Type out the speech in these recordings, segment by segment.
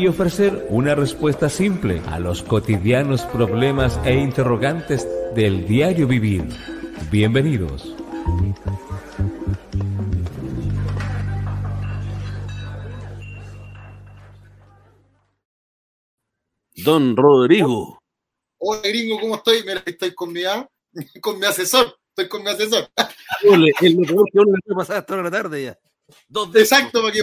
y ofrecer una respuesta simple a los cotidianos problemas e interrogantes del diario vivir. Bienvenidos. Don Rodrigo. Hola, gringo, ¿cómo estoy? Mira, estoy con mi, con mi asesor. Estoy con mi asesor. el mejor que uno le pasar hasta la tarde ya. Exacto, para que,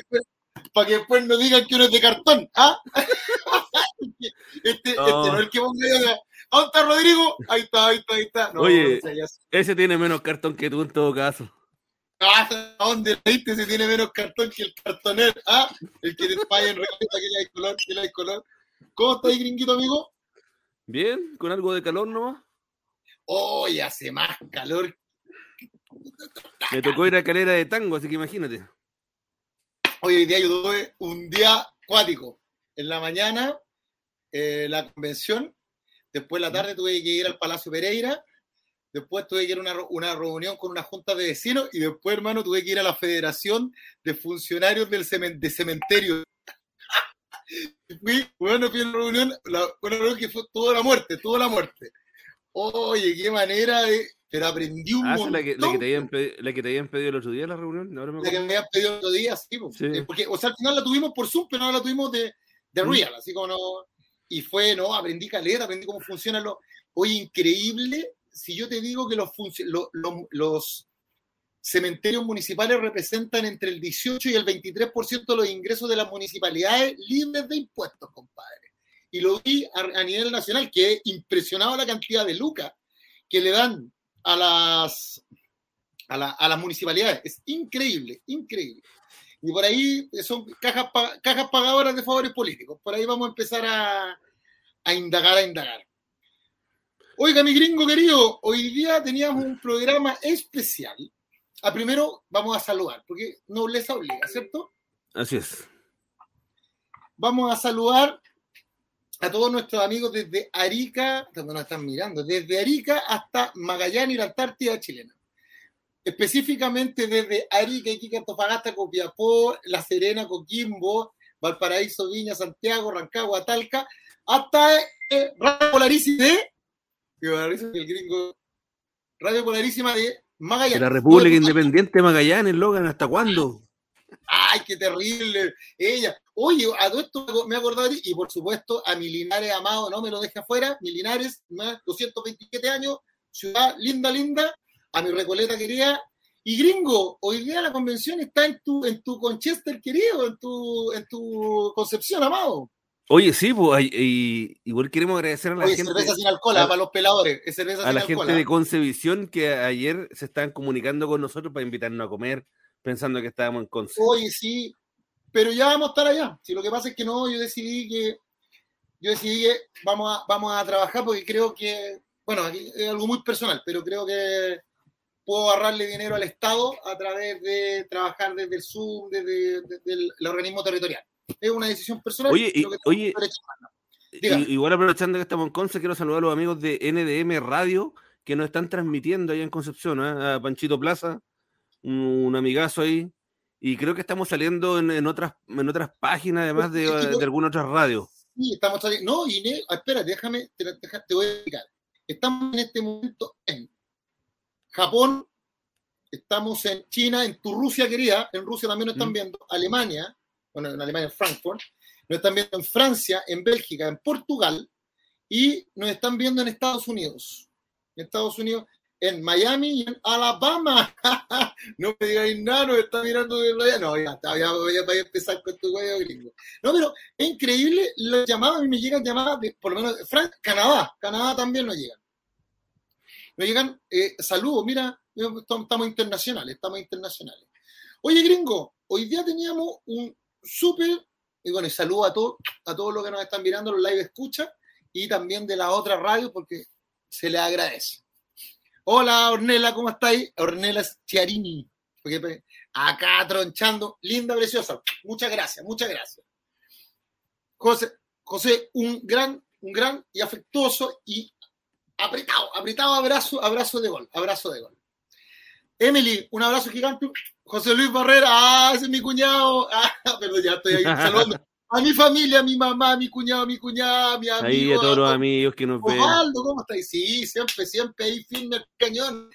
para que después no digan que uno es de cartón. ¿ah? este, no. este no es el que ponga yo. ¿Dónde está Rodrigo? Ahí está, ahí está, ahí está. No, Oye, ese tiene menos cartón que tú en todo caso. Ah, ¿dónde leíste si tiene menos cartón que el cartonero? ¿Ah? El que te falla en receta que le hay color, que le hay color. ¿Cómo estás, gringuito, amigo? Bien, con algo de calor nomás. Hoy hace más calor. Me tocó ir a calera de tango, así que imagínate. Hoy día yo tuve un día acuático. En la mañana, eh, la convención. Después, la tarde, tuve que ir al Palacio Pereira. Después tuve que ir a una, una, reunión con una junta de vecinos. Y después, hermano, tuve que ir a la Federación de Funcionarios del cemen de Cementerio. fui, bueno, fui a la reunión, la, una reunión que fue toda la muerte, toda la muerte. Oye, qué manera de. Pero aprendí un ah, montón. La que, la, que te habían pedido, la que te habían pedido el otro día la reunión. No, me la que me habían pedido el otro día, sí, sí. Eh, Porque, o sea, al final la tuvimos por Zoom, pero no la tuvimos de, de mm. real, así como no. Y fue, no, aprendí caleta, aprendí cómo funcionan los. Oye, increíble. Si yo te digo que los, lo, lo, los cementerios municipales representan entre el 18 y el 23% de los ingresos de las municipalidades libres de impuestos, compadre. Y lo vi a, a nivel nacional, que impresionaba la cantidad de lucas que le dan a las, a, la, a las municipalidades. Es increíble, increíble. Y por ahí son cajas, cajas pagadoras de favores políticos. Por ahí vamos a empezar a, a indagar, a indagar. Oiga, mi gringo querido, hoy día teníamos un programa especial. A primero vamos a saludar, porque nobleza obliga, ¿cierto? Así es. Vamos a saludar a todos nuestros amigos desde Arica, donde nos están mirando, desde Arica hasta Magallanes y la Antártida chilena. Específicamente desde Arica, Iquique, Antofagasta, Copiapó, La Serena, Coquimbo, Valparaíso, Viña, Santiago, Rancagua, Talca, hasta eh, Radio Polarísima de, el gringo, Radio Polarísima de Magallanes. De la República Independiente de Magallanes, Logan, ¿hasta cuándo? ¡Ay, qué terrible! Ella, oye, a todo esto me he acordado, y por supuesto a mi Linares amado, no me lo deje afuera, mi Linares, 227 años, ciudad linda, linda, a mi Recoleta querida, y gringo, hoy día la convención está en tu, en tu Conchester querido, en tu, en tu Concepción amado. Oye, sí, pues, y, igual queremos agradecer a la Oye, gente. cerveza sin alcohol, a, para los peladores. Es cerveza a sin la alcohol, gente ¿ah? de Concevisión que ayer se estaban comunicando con nosotros para invitarnos a comer, pensando que estábamos en Conce. Oye, sí, pero ya vamos a estar allá. Si lo que pasa es que no, yo decidí que yo decidí que vamos a, vamos a trabajar porque creo que, bueno, aquí es algo muy personal, pero creo que puedo ahorrarle dinero al Estado a través de trabajar desde el Zoom, desde, desde el, el organismo territorial. Es una decisión personal. Oye, y- oye, Igual aprovechando que estamos en Conce, quiero saludar a los amigos de NDM Radio que nos están transmitiendo allá en Concepción, ¿eh? a Panchito Plaza, un, un amigazo ahí, y creo que estamos saliendo en, en otras, en otras páginas, además de, de algunas otras radios. Sí, estamos saliendo. No, Inés, ah, espera, déjame, te, te voy a explicar. Estamos en este momento en Japón, estamos en China, en tu Rusia querida, en Rusia también nos están Mm. viendo, Alemania, bueno, en Alemania, en Frankfurt, nos están viendo en Francia, en Bélgica, en Portugal, y nos están viendo en Estados Unidos. En Estados Unidos, en Miami y en Alabama. no me digáis nada, nos está mirando de allá. No, ya está, ya voy a, empezar con tu huevo gringo. No, pero es increíble, las llamadas, a mí me llegan llamadas de, por lo menos, de Fran- Canadá, Canadá también nos llegan. Nos llegan eh, saludos, mira, estamos internacionales, estamos internacionales. Oye, gringo, hoy día teníamos un súper, y bueno, y saludo a, todos a todos los que nos están mirando, los live escucha, y también de la otra radio porque se le agradece. Hola Ornela, ¿cómo estáis? Ornela Chiarini. Porque acá tronchando, linda, preciosa. Muchas gracias, muchas gracias. José, José, un gran, un gran y afectuoso y apretado, apretado abrazo, abrazo de gol, abrazo de gol. Emily, un abrazo gigante. José Luis Barrera, ah, ese es mi cuñado. Ah, pero ya estoy ahí saludando. A mi familia, a mi mamá, a mi cuñado, a mi cuñada, a mi amigo. Ahí a todos los amigos que nos ven. Osvaldo, ¿cómo estáis? Sí, siempre, siempre ahí firme el cañón.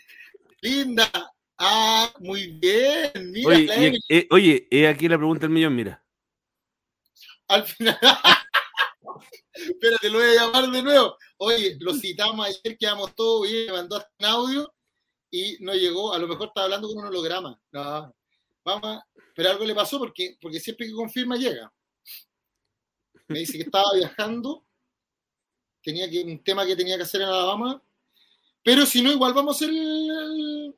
Linda. Ah, muy bien. Mira, oye, eh, oye, eh, aquí la pregunta del millón, mira. Al final. Espérate, lo voy a llamar de nuevo. Oye, lo citamos ayer, quedamos todos bien, me mandó un audio y no llegó. A lo mejor estaba hablando con un holograma. No, vamos, pero algo le pasó porque, porque siempre que confirma llega. Me dice que estaba viajando, tenía que, un tema que tenía que hacer en Alabama, pero si no, igual vamos a hacer el,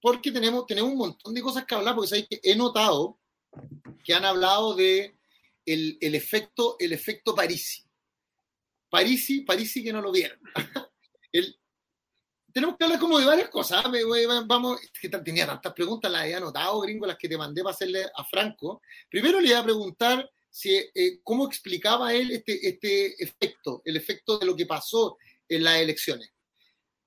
porque tenemos, tenemos un montón de cosas que hablar, porque ¿sabes? Que he notado que han hablado de el, el efecto, el efecto Parisi. Parisi, Parisi que no lo vieron. el, tenemos que hablar como de varias cosas. ¿ah? Vamos, que tenía tantas preguntas, las he anotado, gringo, las que te mandé para hacerle a Franco. Primero le iba a preguntar si, eh, cómo explicaba él este, este efecto, el efecto de lo que pasó en las elecciones.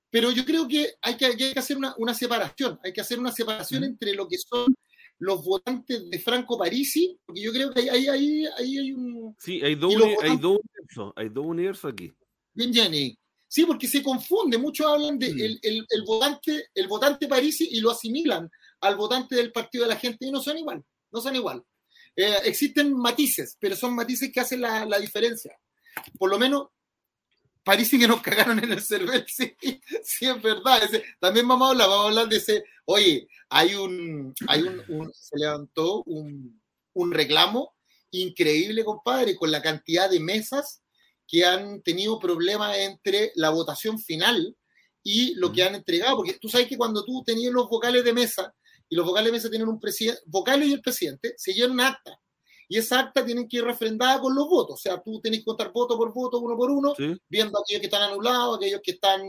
Pero yo creo que hay que, hay que hacer una, una, separación, hay que hacer una separación entre lo que son los votantes de Franco Parisi, porque yo creo que ahí, ahí, ahí hay un... Sí, hay dos, hay dos universos, hay dos universos aquí. Bien, Jenny. Sí, porque se confunde, muchos hablan de el, el, el, votante, el votante Parisi y lo asimilan al votante del Partido de la Gente y no son igual, no son igual. Eh, existen matices, pero son matices que hacen la, la diferencia. Por lo menos, parece que nos cagaron en el cervel, sí, sí es verdad. Ese, también vamos a hablar, vamos a hablar de ese, oye, hay un, hay un, un se levantó un, un reclamo increíble, compadre, con la cantidad de mesas que han tenido problemas entre la votación final y lo que han entregado, porque tú sabes que cuando tú tenías los vocales de mesa, y los vocales de mesa tienen un presidente, vocales y el presidente, se llevan un acta. Y esa acta tienen que ir refrendada con los votos. O sea, tú tenés que contar voto por voto, uno por uno, ¿Sí? viendo aquellos que están anulados, aquellos que están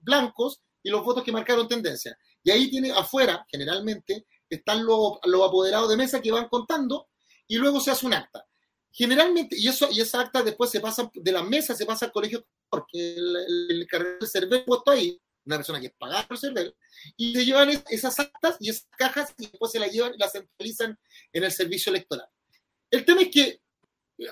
blancos y los votos que marcaron tendencia. Y ahí tiene afuera, generalmente, están los, los apoderados de mesa que van contando y luego se hace un acta. Generalmente, y, eso, y esa acta después se pasa de la mesa, se pasa al colegio, porque el, el, el, el server puesto ahí, una persona que es pagada por server, y se llevan esas actas y esas cajas y después se las llevan y las centralizan en el servicio electoral. El tema es que,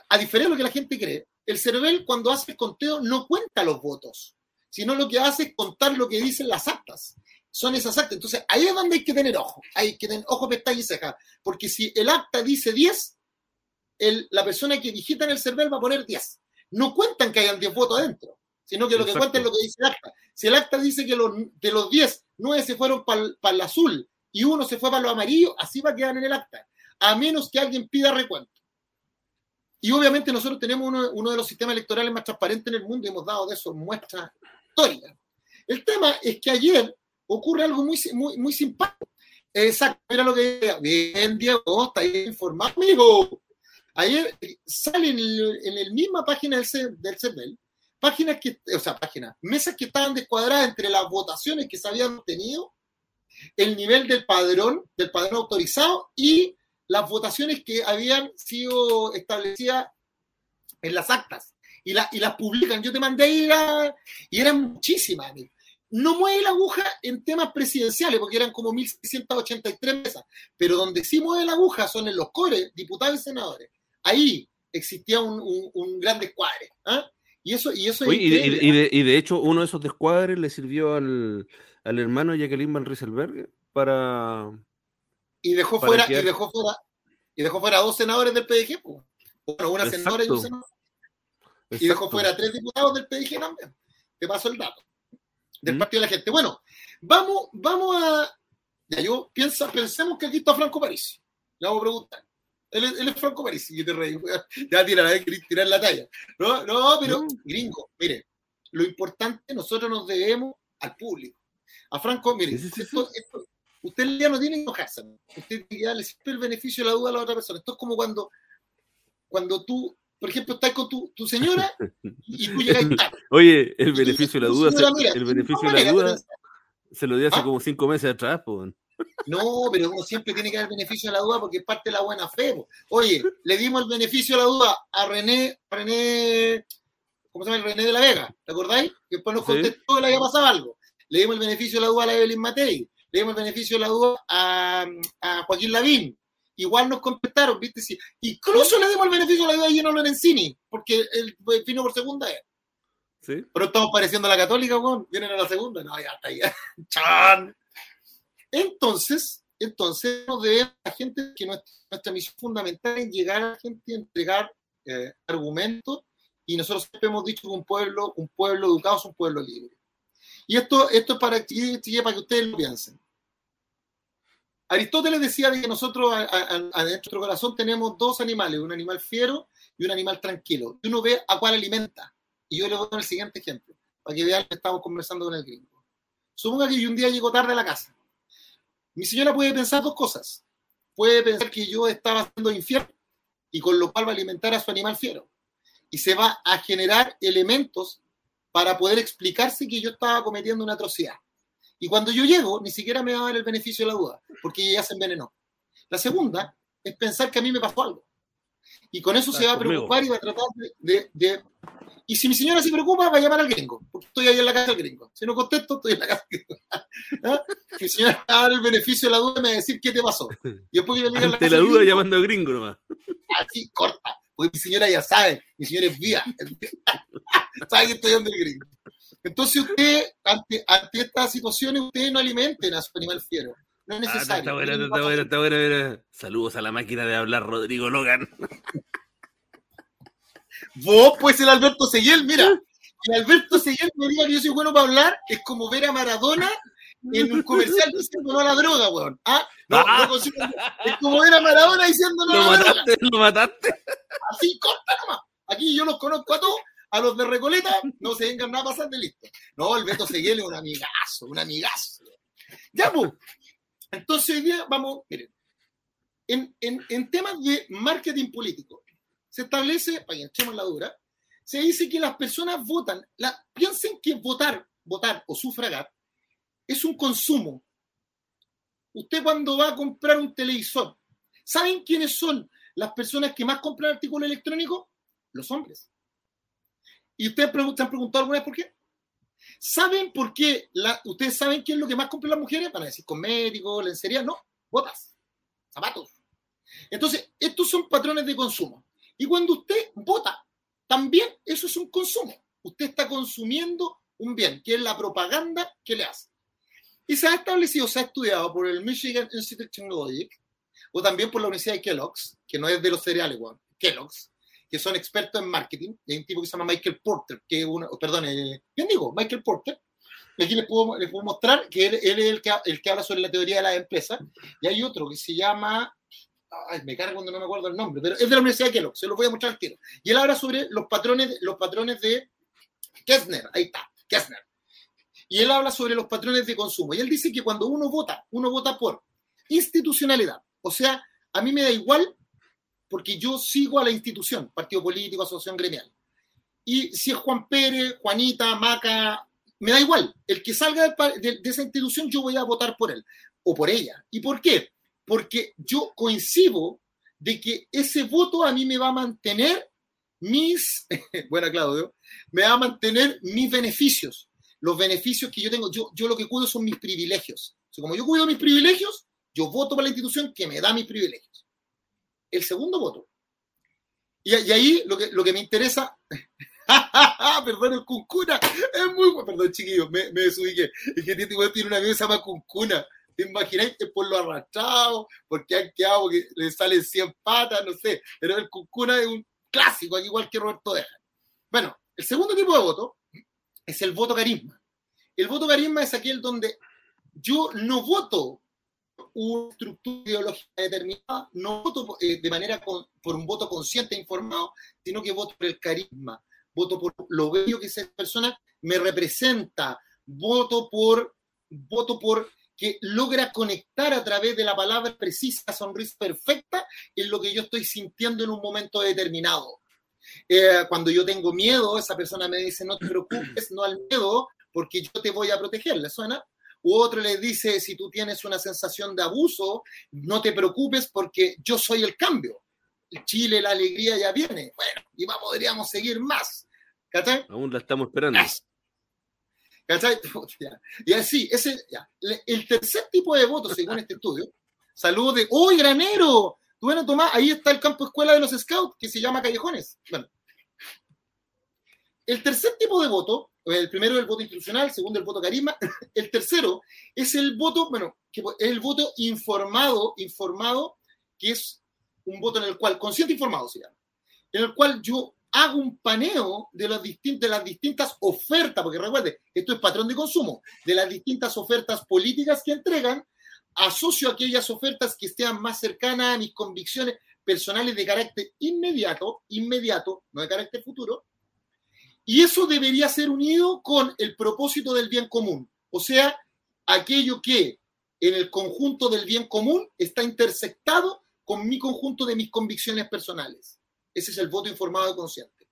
a diferencia de lo que la gente cree, el CERVEL cuando hace el conteo no cuenta los votos, sino lo que hace es contar lo que dicen las actas. Son esas actas. Entonces, ahí es donde hay que tener ojo. Hay que tener ojo, pestaña y ceja. Porque si el acta dice 10, el, la persona que digita en el CERVEL va a poner 10. No cuentan que hayan 10 votos adentro sino que lo que cuenta es lo que dice el acta. Si el acta dice que los, de los 10, 9 se fueron para el azul y uno se fue para lo amarillo, así va a quedar en el acta, a menos que alguien pida recuento. Y obviamente nosotros tenemos uno, uno de los sistemas electorales más transparentes en el mundo y hemos dado de eso muestras históricas. El tema es que ayer ocurre algo muy, muy, muy simpático. Exacto, mira lo que bien, Diego, está ahí informado, amigo. Ayer sale en, el, en la misma página del, del CERVEL páginas que, o sea, páginas, mesas que estaban descuadradas entre las votaciones que se habían obtenido, el nivel del padrón, del padrón autorizado y las votaciones que habían sido establecidas en las actas y, la, y las publican. Yo te mandé era, y eran muchísimas. No mueve la aguja en temas presidenciales, porque eran como 1.683 mesas, pero donde sí mueve la aguja son en los cores, diputados y senadores. Ahí existía un, un, un gran descuadre. ¿eh? Y eso, y eso y, de, y, de, y, de, hecho, uno de esos descuadres le sirvió al, al hermano Jacqueline Van Rieselberg para. Y dejó para fuera, y dejó fuera, y dejó fuera dos senadores del PDG, pues. Bueno, una Exacto. senadora y un senador. Exacto. Y dejó fuera tres diputados del PDG también. Te paso el dato. Del ¿Mm? Partido de la Gente. Bueno, vamos, vamos a. Ya yo piensa, pensemos que aquí está Franco París. Le vamos a preguntar. Él, él, es Franco Parisi, que te reí. Ya tirar, tirar la talla. No, no, pero, gringo, mire, lo importante, nosotros nos debemos al público. A Franco, mire, sí, sí, esto, esto, usted ya no tiene que enojarse. Usted tiene que darle siempre el beneficio de la duda a la otra persona. Esto es como cuando, cuando tú por ejemplo, estás con tu, tu señora y tú llegas tarde. Oye, el beneficio de la duda, el beneficio de la duda se lo di hace ¿Ah? como cinco meses atrás, pues. No, pero uno siempre tiene que dar beneficio de la duda porque es parte de la buena fe. Oye, le dimos el beneficio de la duda a René, René, ¿cómo se llama? René de la Vega, ¿te acordáis? Que después nos contestó que le había pasado algo. Le dimos el beneficio de la duda a la Evelyn Matei, le dimos el beneficio de la duda a, a Joaquín Lavín. Igual nos contestaron, ¿viste? Sí. Incluso le dimos el beneficio de la duda a Gino Lorenzini, porque él vino por segunda vez. ¿Sí? Pero estamos pareciendo a la católica, weón. Vienen a la segunda. No, ya está, ya. ¡Chan! Entonces, entonces a la gente que nuestra, misión fundamental es llegar a la gente entregar eh, argumentos y nosotros siempre hemos dicho que un pueblo, un pueblo educado es un pueblo libre. Y esto, esto es para, para que ustedes lo piensen. Aristóteles decía que nosotros adentro de nuestro corazón tenemos dos animales, un animal fiero y un animal tranquilo. Y uno ve a cuál alimenta. Y yo le voy a dar el siguiente ejemplo, para que vean que estamos conversando con el gringo. Suponga que yo un día llego tarde a la casa mi señora puede pensar dos cosas. Puede pensar que yo estaba haciendo infierno y con lo cual va a alimentar a su animal fiero. Y se va a generar elementos para poder explicarse que yo estaba cometiendo una atrocidad. Y cuando yo llego, ni siquiera me va a dar el beneficio de la duda, porque ella se envenenó. La segunda es pensar que a mí me pasó algo. Y con eso se va a preocupar y va a tratar de, y si mi señora se preocupa, va a llamar al gringo, porque estoy ahí en la casa del gringo. Si no contesto, estoy en la casa del gringo. ¿Ah? Mi señora va a dar el beneficio de la duda y me va a decir qué te pasó. Y después que Ante la, casa la duda llamando al gringo nomás. Así, corta. Porque mi señora ya sabe, mi señora es vía. sabe que estoy donde el gringo. Entonces usted, ante, ante estas situaciones, ustedes no alimenten a su animal fiero. No es ah, necesario. está bueno, está bueno, está bueno. Saludos a la máquina de hablar, Rodrigo Logan. Vos, pues el Alberto Seguiel, mira. El Alberto Seguiel me diga que yo soy bueno para hablar, es como ver a Maradona en un comercial diciendo no a la droga, weón. ¿Ah? No, ah. no es como ver a Maradona diciendo no a la mataste, droga. Lo mataste. Así, corta nomás. Aquí yo los conozco a todos, a los de Recoleta, no se vengan nada a pasar de listo. No, Alberto Seguiel es un amigazo, un amigazo. Ya, pues. Entonces hoy día vamos, miren, en, en, en temas de marketing político, se establece, para que echemos la dura, se dice que las personas votan, piensen que votar, votar o sufragar es un consumo. Usted cuando va a comprar un televisor, ¿saben quiénes son las personas que más compran artículos electrónicos? Los hombres. ¿Y ustedes se han preguntado alguna vez por qué? ¿Saben por qué? La, ¿Ustedes saben qué es lo que más compran las mujeres? Para decir cosméticos, lencería. No, botas, zapatos. Entonces, estos son patrones de consumo. Y cuando usted vota, también eso es un consumo. Usted está consumiendo un bien, que es la propaganda que le hace. Y se ha establecido, se ha estudiado por el Michigan Institute of Technology o también por la Universidad de Kellogg's, que no es de los cereales, bueno, Kellogg's, que son expertos en marketing. hay un tipo que se llama Michael Porter, que uno, perdón, eh, ¿quién digo? Michael Porter. Aquí les puedo, les puedo mostrar que él, él es el que, el que habla sobre la teoría de las empresas. Y hay otro que se llama Ay, me cargo cuando no me acuerdo el nombre, pero es de la Universidad de Kellogg, se lo voy a mostrar al tiro. Y él habla sobre los patrones, los patrones de Kessner, ahí está, Kessner. Y él habla sobre los patrones de consumo. Y él dice que cuando uno vota, uno vota por institucionalidad. O sea, a mí me da igual porque yo sigo a la institución, partido político, asociación gremial. Y si es Juan Pérez, Juanita, Maca, me da igual. El que salga de, de esa institución, yo voy a votar por él o por ella. ¿Y por qué? porque yo coincido de que ese voto a mí me va a mantener mis, buena Claudio, me va a mantener mis beneficios, los beneficios que yo tengo. Yo, yo lo que cuido son mis privilegios. como yo cuido mis privilegios, yo voto por la institución que me da mis privilegios. El segundo voto. Y, ahí lo que, lo que me interesa, perdón, el cuncuna, es muy bueno, perdón chiquillos, me, me desubiqué. Es que tiene una amigo que se llama cuncuna ¿Te imagináis que por lo arrastrado, porque han quedado que le salen 100 patas, no sé? Pero el Cucuna es un clásico, igual que Roberto Deja. Bueno, el segundo tipo de voto es el voto carisma. El voto carisma es aquel donde yo no voto una estructura ideológica determinada, no voto eh, de manera por un voto consciente e informado, sino que voto por el carisma, voto por lo bello que esa persona me representa, voto por, voto por que logra conectar a través de la palabra precisa, sonrisa perfecta, en lo que yo estoy sintiendo en un momento determinado. Eh, cuando yo tengo miedo, esa persona me dice, no te preocupes, no al miedo, porque yo te voy a proteger, ¿le suena? U otro le dice, si tú tienes una sensación de abuso, no te preocupes porque yo soy el cambio. Chile, la alegría ya viene. Bueno, y podríamos seguir más. ¿Cachai? Aún la estamos esperando. ¿Cachai? Y así, ese, ya. el tercer tipo de voto, según este estudio, saludos de, ¡Uy, granero! Bueno, Tomás, ahí está el campo escuela de los scouts, que se llama Callejones. Bueno. El tercer tipo de voto, el primero es el voto institucional, el segundo el voto carisma, el tercero es el voto, bueno, que es el voto informado, informado, que es un voto en el cual, consciente informado se llama, en el cual yo hago un paneo de, las de las distintas ofertas, porque recuerde, esto es patrón de consumo, de las distintas ofertas políticas que entregan, asocio aquellas ofertas que estén más cercanas a mis convicciones personales de carácter inmediato, inmediato, no de carácter futuro, y eso debería ser unido con el propósito del bien común, o sea, aquello que en el conjunto del bien común está intersectado con mi conjunto de mis convicciones personales. Ese es el voto informado y consciente.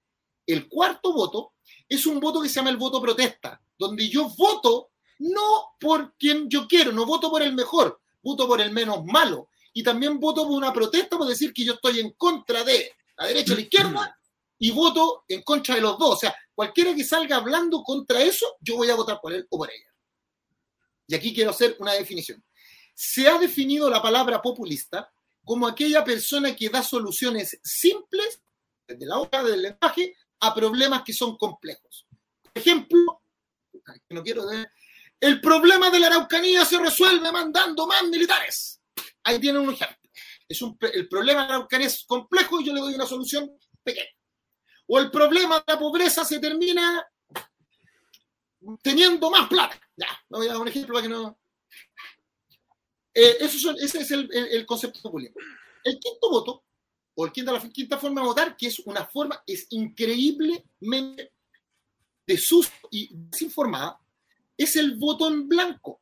El cuarto voto es un voto que se llama el voto protesta, donde yo voto no por quien yo quiero, no voto por el mejor, voto por el menos malo. Y también voto por una protesta por decir que yo estoy en contra de la derecha o la izquierda y voto en contra de los dos. O sea, cualquiera que salga hablando contra eso, yo voy a votar por él o por ella. Y aquí quiero hacer una definición. Se ha definido la palabra populista como aquella persona que da soluciones simples, desde la hoja del lenguaje, a problemas que son complejos. Por ejemplo, no quiero el problema de la Araucanía se resuelve mandando más militares. Ahí tienen un ejemplo. Es el problema de la Araucanía es complejo y yo le doy una solución pequeña. O el problema de la pobreza se termina teniendo más plata. Ya, voy a dar un ejemplo para que no. Eh, eso ese es el, concepto populismo. El quinto voto, o el quinta, la quinta forma de votar, que es una forma, es increíblemente desuso y desinformada, es el voto en blanco.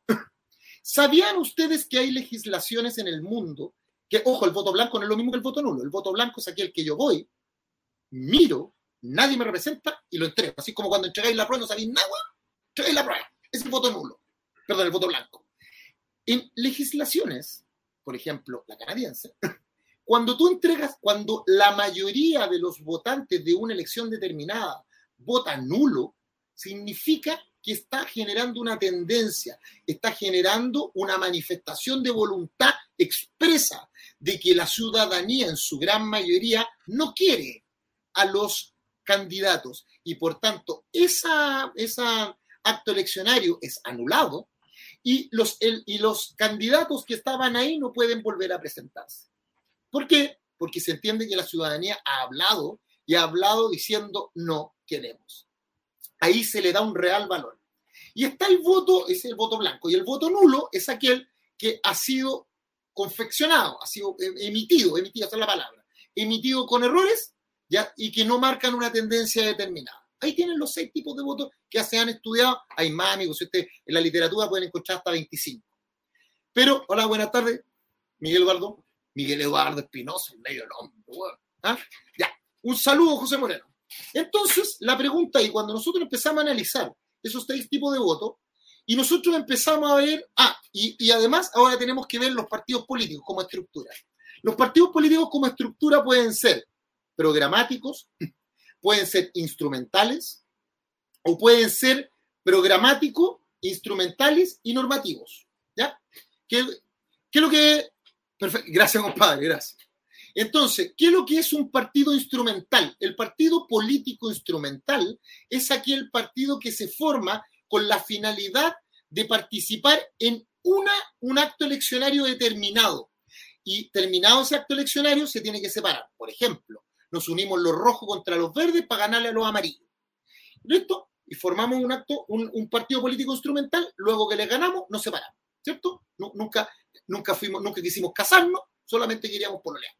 ¿Sabían ustedes que hay legislaciones en el mundo que, ojo, el voto blanco no es lo mismo que el voto nulo? El voto blanco es aquel que yo voy, miro, nadie me representa y lo entrego. Así como cuando entregáis la prueba no sabéis nada, entregáis la prueba. Es el voto nulo. Perdón, el voto blanco. En legislaciones, por ejemplo, la canadiense, cuando tú entregas, cuando la mayoría de los votantes de una elección determinada vota nulo, significa que está generando una tendencia, está generando una manifestación de voluntad expresa de que la ciudadanía en su gran mayoría no quiere a los candidatos y por tanto esa, ese acto eleccionario es anulado y los, y los candidatos que estaban ahí no pueden volver a presentarse. ¿Por qué? Porque se entiende que la ciudadanía ha hablado y ha hablado diciendo no queremos. Ahí se le da un real valor. Y está el voto, es el voto blanco, y el voto nulo es aquel que ha sido confeccionado, ha sido emitido, emitido, esa es la palabra, emitido con errores ¿ya? y que no marcan una tendencia determinada. Ahí tienen los seis tipos de votos que se han estudiado. Hay más, amigos. Usted, en la literatura pueden encontrar hasta 25. Pero, hola, buenas tardes. Miguel Eduardo. Miguel Eduardo Espinosa, el medio nombre. ¿Ah? Ya. Un saludo, José Moreno. Entonces, la pregunta, y cuando nosotros empezamos a analizar esos seis tipos de votos, y nosotros empezamos a ver, ah, y, y además ahora tenemos que ver los partidos políticos como estructura. Los partidos políticos como estructura pueden ser programáticos, pueden ser instrumentales o pueden ser programáticos, instrumentales y normativos. ¿Ya? ¿Qué, es lo que... Perfecto. Gracias, compadre, gracias. Entonces, ¿qué es lo que es un partido instrumental? El partido político instrumental es aquel partido que se forma con la finalidad de participar en una, un acto eleccionario determinado. Y terminado ese acto eleccionario se tiene que separar. Por ejemplo, nos unimos los rojos contra los verdes para ganarle a los amarillos. ¿Listo? Y formamos un acto, un, partido político instrumental, luego que le ganamos, nos separamos, ¿cierto? nunca, nunca, fuimos, nunca quisimos casarnos, solamente queríamos pololear.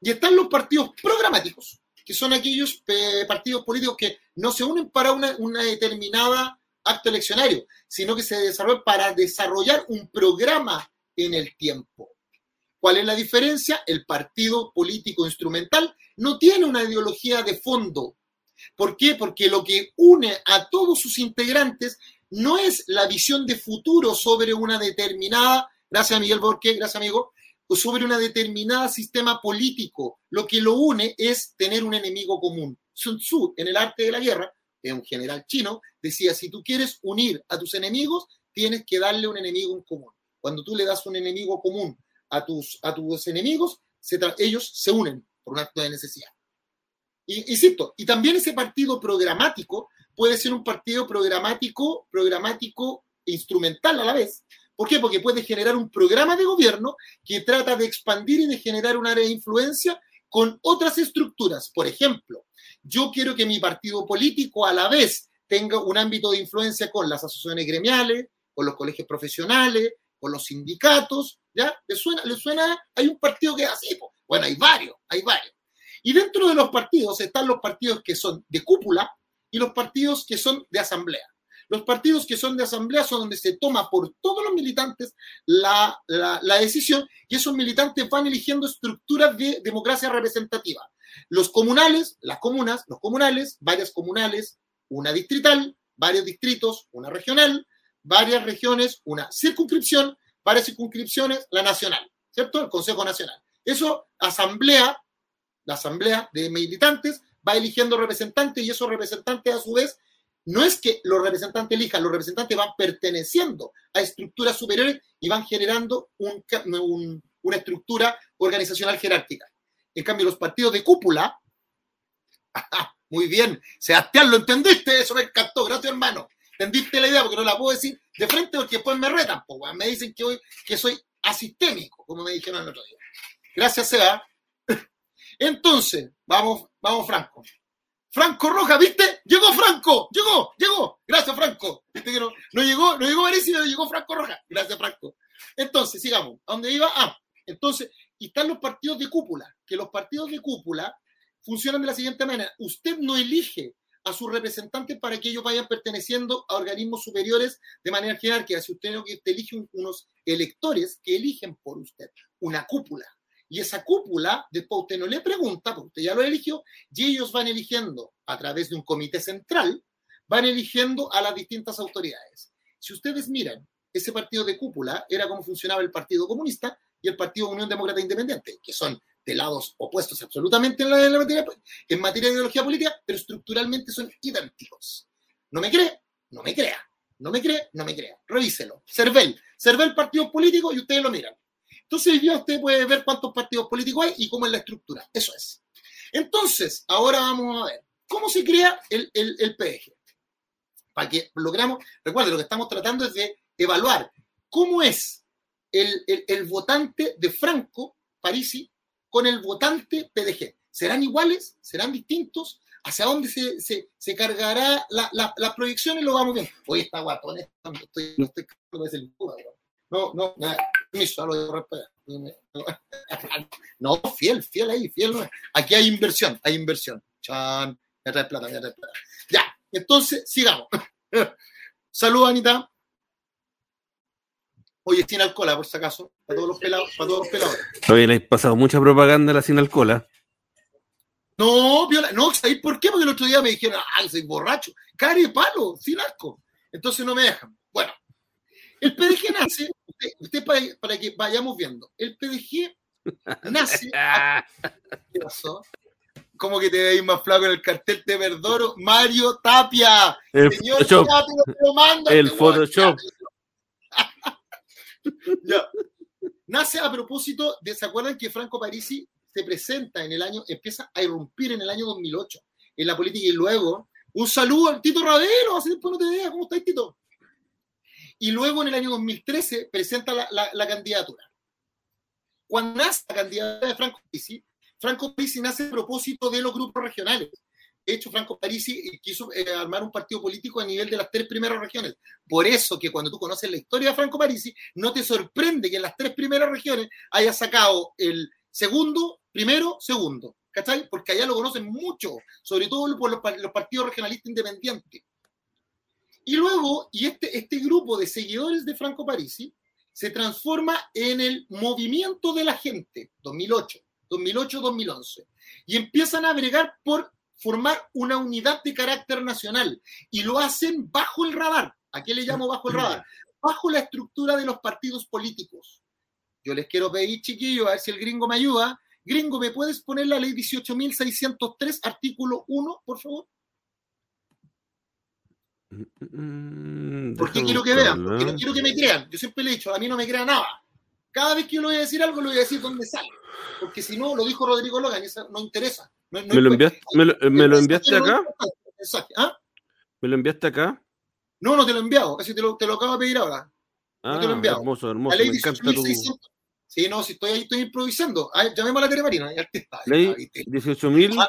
Y están los partidos programáticos, que son aquellos eh, partidos políticos que no se unen para una, una determinada acto eleccionario, sino que se desarrollan para desarrollar un programa en el tiempo. ¿Cuál es la diferencia? El partido político instrumental no tiene una ideología de fondo. ¿Por qué? Porque lo que une a todos sus integrantes no es la visión de futuro sobre una determinada, gracias Miguel Borque, gracias amigo, sobre una determinada sistema político. Lo que lo une es tener un enemigo común. Sun Tzu, en el arte de la guerra, un general chino, decía, si tú quieres unir a tus enemigos, tienes que darle un enemigo en común. Cuando tú le das un enemigo común a tus, a tus enemigos, ellos se unen por un acto de necesidad. Y, insisto, y también ese partido programático puede ser un partido programático, programático e instrumental a la vez. ¿Por qué? Porque puede generar un programa de gobierno que trata de expandir y de generar un área de influencia con otras estructuras. Por ejemplo, yo quiero que mi partido político a la vez tenga un ámbito de influencia con las asociaciones gremiales, con los colegios profesionales, con los sindicatos, ¿ya? ¿Le suena? ¿Le suena? Hay un partido que es así, bueno, hay varios, hay varios. Y dentro de los partidos están los partidos que son de cúpula y los partidos que son de asamblea. Los partidos que son de asamblea son donde se toma por todos los militantes la, la, decisión y esos militantes van eligiendo estructuras de democracia representativa. Los comunales, las comunas, los comunales, varias comunales, una distrital, varios distritos, una regional, varias regiones, una circunscripción, varias circunscripciones, la nacional, ¿cierto? El Consejo Nacional. Eso, asamblea, la asamblea de militantes va eligiendo representantes y esos representantes a su vez no es que los representantes elijan, los representantes van perteneciendo a estructuras superiores y van generando una estructura organizacional jerárquica. En cambio, los partidos de cúpula, muy bien, Sebastián, ¿lo entendiste? Eso me encantó, gracias hermano. ¿Entendiste la idea? Porque no la puedo decir de frente porque después me retan, me dicen que, hoy, que soy asistémico, como me dijeron el otro día. Gracias, Seba. Entonces, vamos, vamos, Franco. Franco Roja, ¿viste? Llegó Franco, llegó, llegó. Gracias, Franco. ¿Viste que no, no llegó, no llegó Mauricio, llegó Franco Roja. Gracias, Franco. Entonces, sigamos. ¿A dónde iba? Ah, entonces, y están los partidos de cúpula, que los partidos de cúpula funcionan de la siguiente manera. Usted no elige a sus representantes para que ellos vayan perteneciendo a organismos superiores de manera jerárquica. Si usted elige unos electores que eligen por usted una cúpula. Y esa cúpula, después usted no le pregunta, porque usted ya lo eligió, y ellos van eligiendo a través de un comité central, van eligiendo a las distintas autoridades. Si ustedes miran, ese partido de cúpula era como funcionaba el Partido Comunista y el Partido Unión Demócrata Independiente, que son de lados opuestos absolutamente en, materia, en materia de ideología política, pero estructuralmente son idénticos. ¿No me cree? No me crea. No me cree, no me crea. Revíselo. Cervel. Cervel partido político y ustedes lo miran. Entonces, ya usted puede ver cuántos partidos políticos hay y cómo es la estructura. Eso es. Entonces, ahora vamos a ver cómo se crea el, el, PDG. Para que logramos, recuerde, lo que estamos tratando es de evaluar cómo es el, el votante de Franco Parisi con el votante PDG. ¿Serán iguales? ¿Serán distintos? ¿Hacia dónde se, se, se cargará la, la, las proyecciones? Lo vamos bien. Hoy está guatón, estoy, no estoy no, no, nada, permiso, lo No, fiel, fiel ahí, fiel. Aquí hay inversión, hay inversión. Chan, me trae plata, me trae plata. Ya, entonces, sigamos. Saludos, Anita. Oye, sin alcohol, por si acaso, para todos los pelados, para todos los pelados. Oye, le he pasado mucha propaganda a la sin alcohol. No, viola, no, ¿sabéis por qué? Porque el otro día me dijeron, ay, soy borracho, cara y palo, sin asco. Entonces no me dejan. El PDG nace, usted, para, que vayamos viendo, el PDG nace. ¿Qué pasó? ¿Cómo que te veis más flaco en el cartel de Verdoro? Mario Tapia. El Señor Photoshop. Tapia, lo mando, el Photoshop. Nace a propósito de, ¿se acuerdan que Franco Parisi se presenta en el año, empieza a irrumpir en el año 2008 en la política y luego, un saludo al Tito Ravelo, así después no te veas, ¿cómo estás, Tito? Y luego en el año 2013 presenta la, candidatura. Cuando nace la candidatura de Franco Parisi, Franco Parisi nace a propósito de los grupos regionales. De hecho, Franco Parisi quiso eh, armar un partido político a nivel de las tres primeras regiones. Por eso que cuando tú conoces la historia de Franco Parisi, no te sorprende que en las tres primeras regiones haya sacado el segundo, primero, segundo. ¿Cachai? Porque allá lo conocen mucho, sobre todo por los, los partidos regionalistas independientes. Y luego, y este, este grupo de seguidores de Franco Parisi se transforma en el movimiento de la gente, 2008, 2008-2011. y empiezan a bregar por formar una unidad de carácter nacional y lo hacen bajo el radar. ¿A qué le llamo bajo el radar? Bajo la estructura de los partidos políticos. Yo les quiero pedir, chiquillos, a ver si el gringo me ayuda. Gringo, ¿me puedes poner la ley 18.603, artículo 1, por favor? Mm, porque quiero que vean, porque no quiero que me crean. Yo siempre le he dicho, a mí no me crea nada. Cada vez que yo le voy a decir algo, le voy a decir dónde sale. Porque si no, lo dijo Rodrigo Logan, eso no interesa. ¿Me, lo enviaste, me, lo, enviaste acá? ¿Ah? ¿Me lo enviaste acá? No, no te lo he enviado. Ese te lo, te lo acabo de pedir ahora. no te lo he ah, enviado. Hermoso, hermoso. me encanta tu... Sí, no, si estoy ahí, estoy improvisando. llamemos a la Telemarina. Ley 18.000.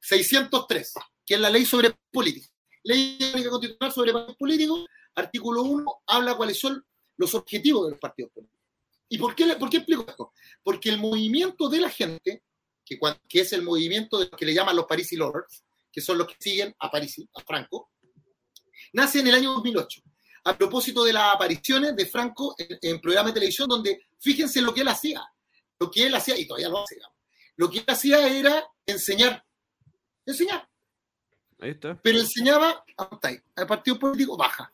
603, que es la ley sobre política. Ley constitucional sobre partidos políticos, artículo 1, habla cuáles son los objetivos de los partidos políticos. ¿Y por qué, por qué explico esto? Porque el movimiento de la gente, que, es el movimiento de los que le llaman los Parisi Lovers, que son los que siguen a Parisi, a Franco, nace en el año 2008 a propósito de las apariciones de Franco en, en programas de televisión, donde fíjense lo que él hacía, lo que él hacía, y todavía lo hace, lo que él hacía era enseñar, enseñar, Ahí está. Pero enseñaba al partido político baja.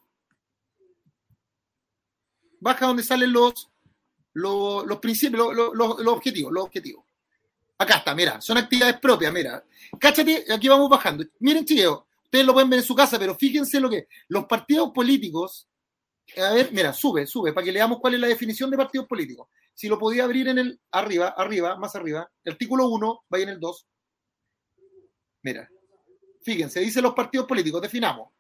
Baja donde salen los, los, principios, los, objetivos, los objetivos. Acá está, mira, son actividades propias, mira. Cáchate, aquí vamos bajando. Miren, chicos, ustedes lo pueden ver en su casa, pero fíjense lo que los partidos políticos, a ver, mira, sube, sube, para que leamos cuál es la definición de partidos políticos. Si lo podía abrir en el arriba, arriba, más arriba, artículo 1, vaya en el 2. Mira, Fíjense, dice los partidos políticos, definamos.